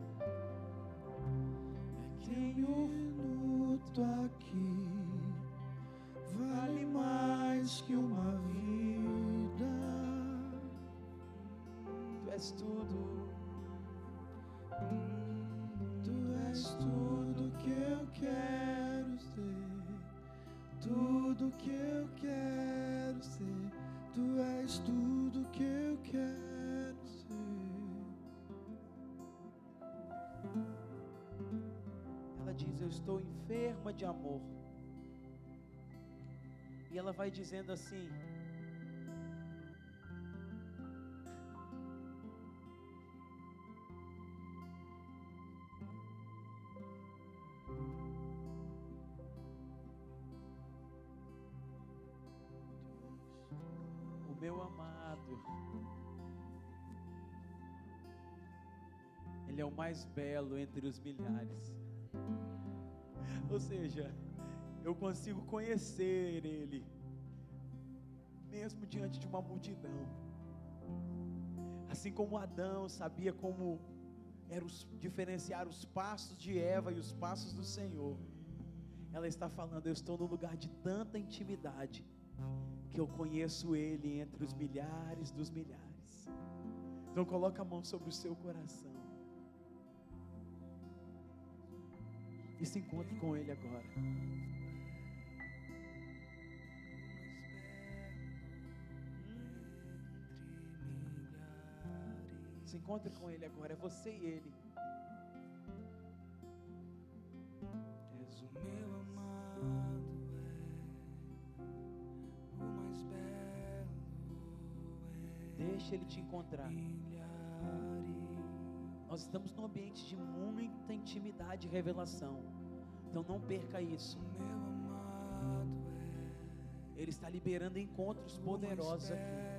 Tem um minuto aqui de amor. E ela vai dizendo assim: O meu amado, Ele é o mais belo entre os milhares. Ou seja, eu consigo conhecer Ele, mesmo diante de uma multidão. Assim como Adão sabia como era os, diferenciar os passos de Eva e os passos do Senhor, ela está falando: Eu estou num lugar de tanta intimidade que eu conheço Ele entre os milhares dos milhares. Então coloca a mão sobre o seu coração. E se encontre com Ele agora. Se encontre com Ele agora. É você e Ele. És o meu amado, é o mais belo Deixa Ele te encontrar. Nós estamos num ambiente de muita intimidade e revelação. Então não perca isso. Meu amado Ele está liberando encontros poderosos aqui.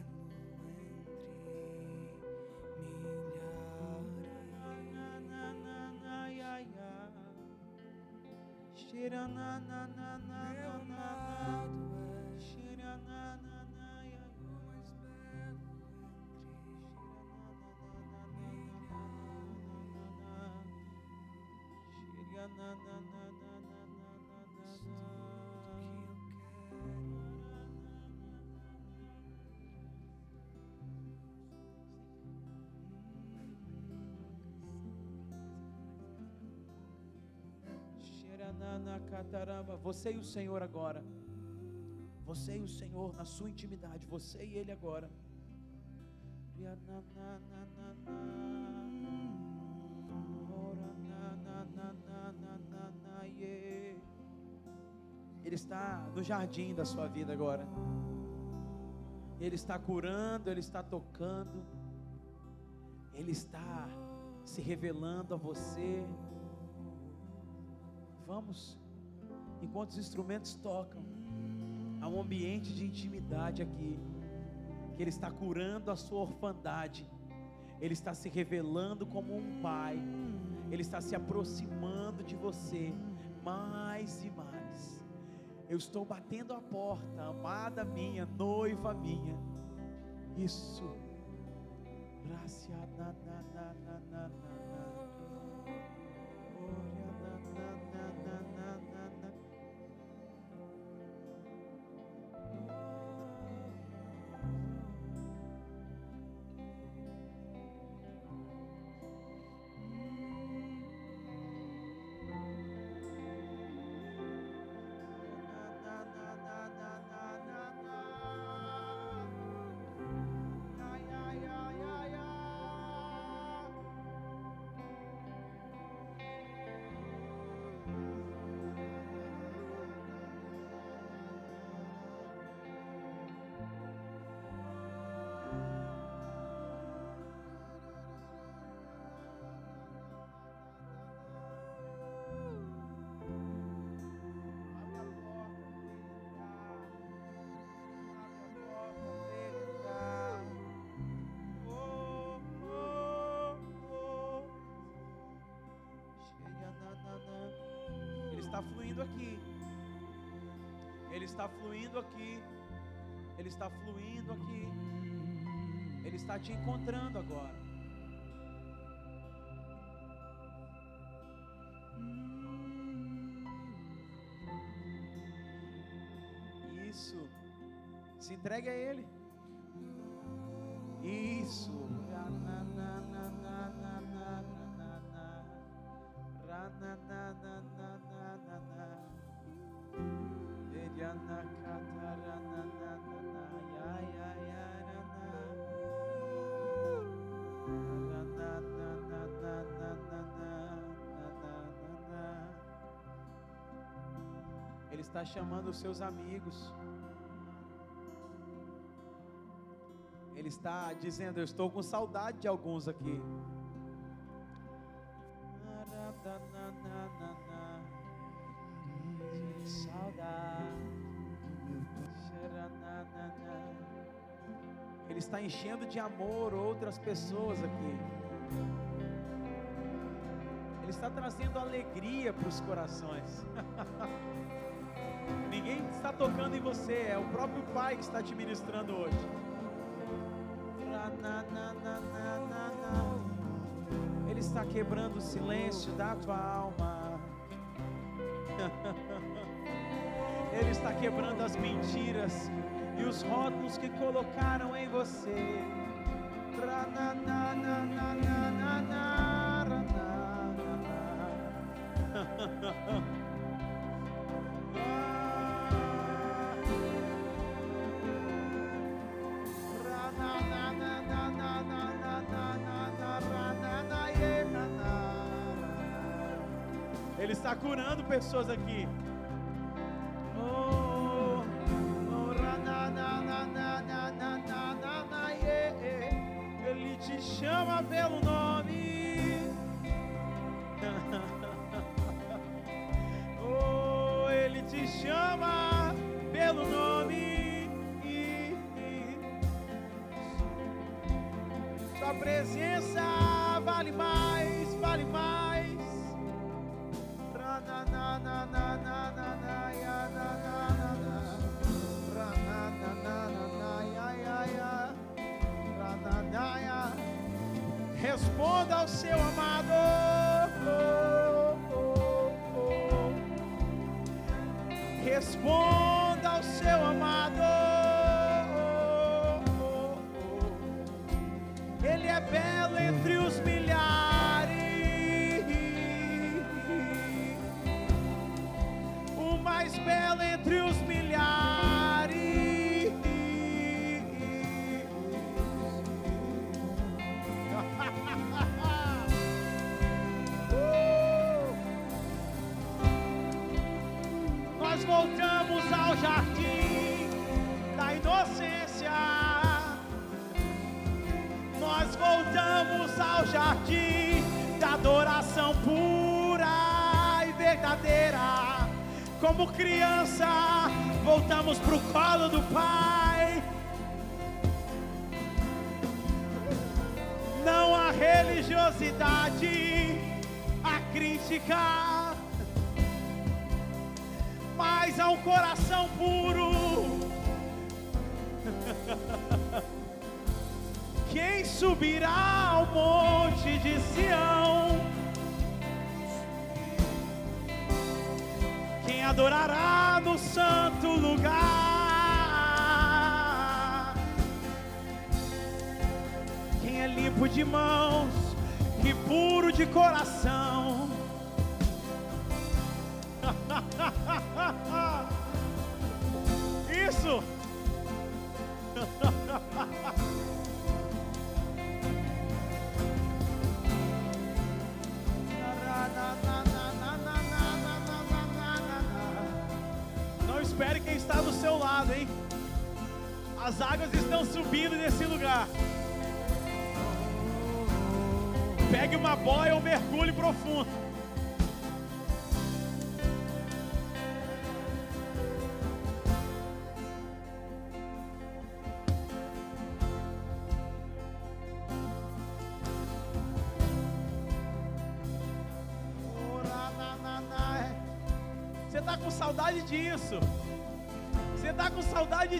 Catarama, você e o Senhor agora. Você e o Senhor na sua intimidade, você e Ele agora. Ele está no jardim da sua vida agora. Ele está curando, Ele está tocando, Ele está se revelando a você. Vamos, enquanto os instrumentos tocam, há um ambiente de intimidade aqui, que Ele está curando a sua orfandade, Ele está se revelando como um Pai, Ele está se aproximando de você mais e mais. Eu estou batendo a porta, amada minha, noiva minha. Isso. Gracia na na na na na na. está fluindo aqui. Ele está fluindo aqui. Ele está fluindo aqui. Ele está te encontrando agora. Isso. Se entregue a Ele. Ele está chamando os seus amigos. Ele está dizendo: Eu estou com saudade de alguns aqui. Ele está enchendo de amor outras pessoas aqui. Ele está trazendo alegria para os corações. <laughs> Ninguém está tocando em você, é o próprio Pai que está te ministrando hoje. Ele está quebrando o silêncio da tua alma. Ele está quebrando as mentiras e os rótulos que colocaram em você. Está curando pessoas aqui.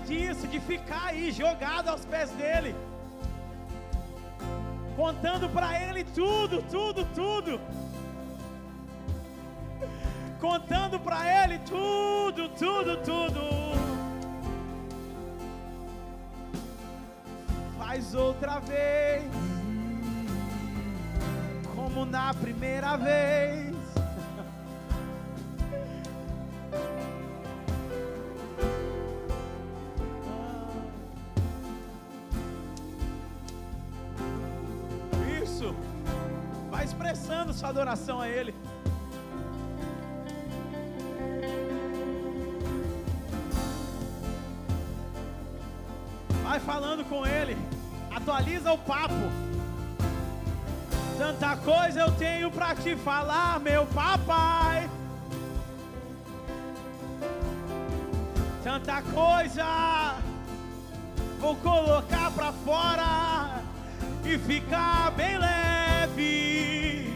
Disso, de ficar aí jogado aos pés dele. Contando para ele tudo, tudo, tudo. Contando para ele tudo, tudo, tudo. mais outra vez, como na primeira vez. Adoração a Ele. Vai falando com Ele. Atualiza o papo. Tanta coisa eu tenho pra te falar, meu papai. Tanta coisa vou colocar pra fora e ficar bem leve.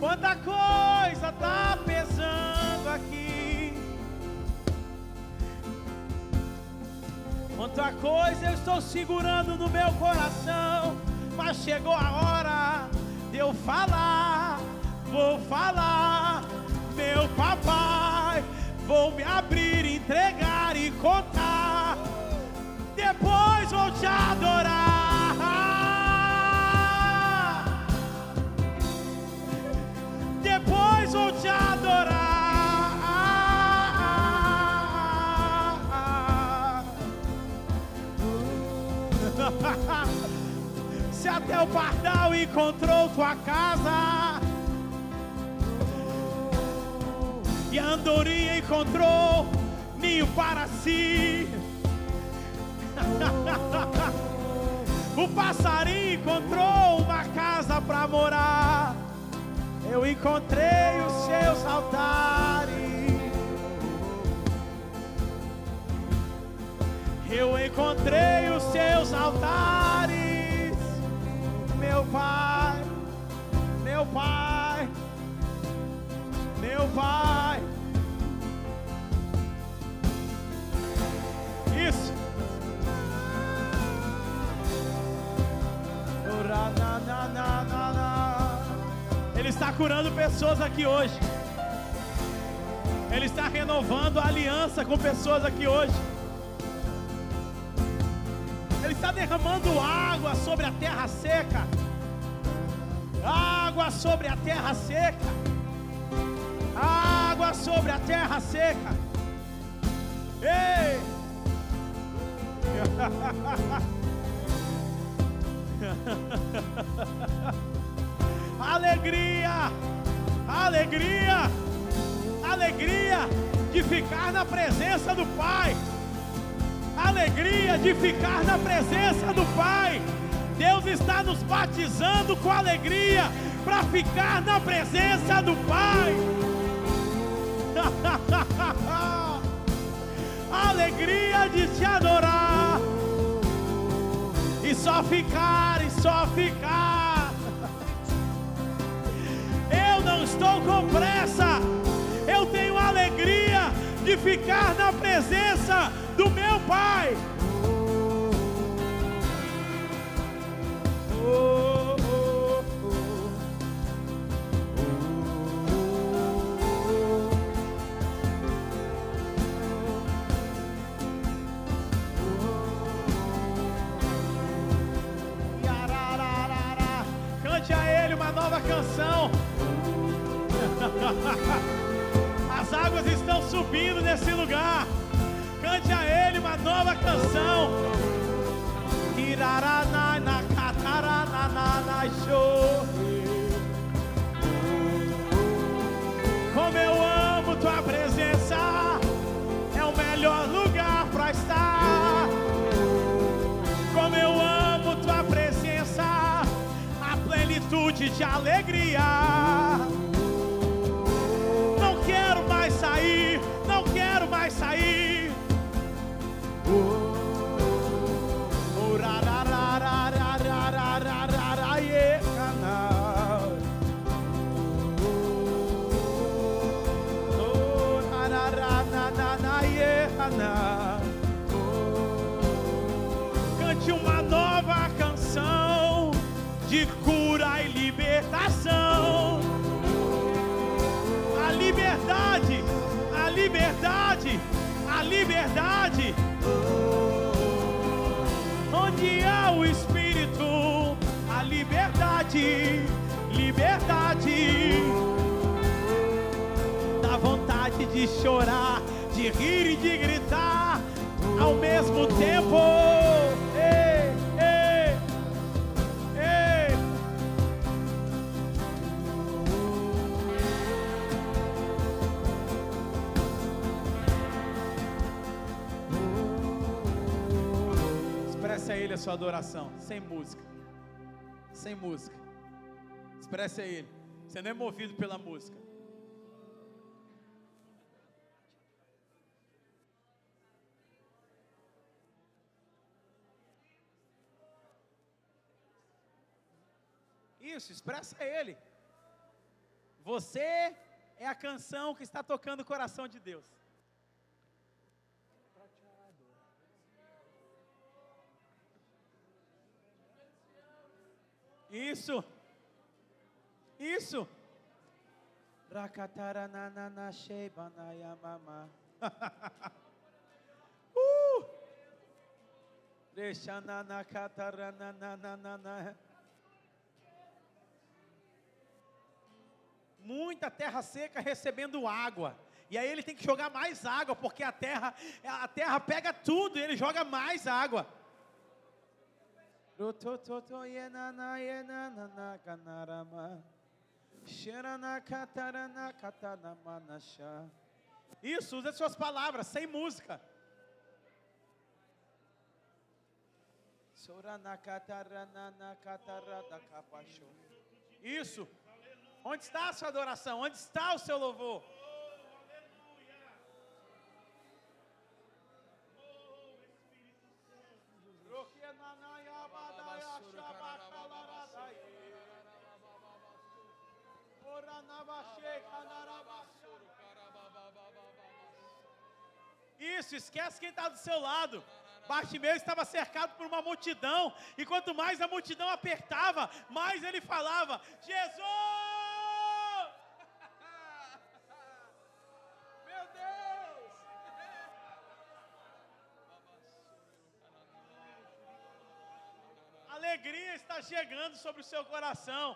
Quanta coisa tá pesando aqui. Quanta coisa eu estou segurando no meu coração. Mas chegou a hora de eu falar. Vou falar, meu papai. Vou me abrir, entregar e contar. Depois vou te adorar. Vou te adorar. <laughs> Se até o pardal encontrou tua casa e a andorinha encontrou ninho para si. <laughs> O passarinho encontrou uma casa para morar. Eu encontrei os seus altares. Eu encontrei os seus altares. Meu pai, meu pai, meu pai. Isso. Ora, na, na, na, na, na. Está curando pessoas aqui hoje. Ele está renovando a aliança com pessoas aqui hoje. Ele está derramando água sobre a terra seca. Água sobre a terra seca. Água sobre a terra seca. Ei! <laughs> alegria, alegria, alegria de ficar na presença do Pai, alegria de ficar na presença do Pai. Deus está nos batizando com alegria para ficar na presença do Pai. <laughs> alegria de te adorar e só ficar, e só ficar. Estou com pressa, eu tenho alegria de ficar na presença do meu Pai. Oh, oh, oh. Cante a Ele uma nova canção. <laughs> As águas estão subindo nesse lugar. Cante a Ele uma nova canção. Iraranana, cataranana. Como eu amo tua presença, é o melhor lugar para estar. Como eu amo tua presença, a plenitude de alegria. Cante uma nova canção de cura e libertação. A liberdade, a liberdade, a liberdade. onde há o Espírito, a liberdade, liberdade. Dá vontade de chorar, de rir e de gritar ao mesmo tempo. Ei, ei, ei. Expresse a Ele a sua adoração, sem música. Sem música. Expresse a Ele. Você não é movido pela música. Isso, expressa Ele. Você é a canção que está tocando o coração de Deus. Isso. Isso. Rakataranana <laughs> sheibanayamama. uh! Deixanana katarananana. Muita terra seca recebendo água. E aí ele tem que jogar mais água, porque a terra, a terra pega tudo e ele joga mais água. Isso, usa as suas palavras, sem música. Isso. Onde está a sua adoração? Onde está o seu louvor? Isso, esquece quem está do seu lado. Bartimeu estava cercado por uma multidão, e quanto mais a multidão apertava, mais ele falava: Jesus! Alegria está chegando sobre o seu coração.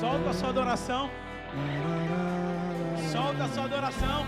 Solta a sua adoração. Solta a sua adoração.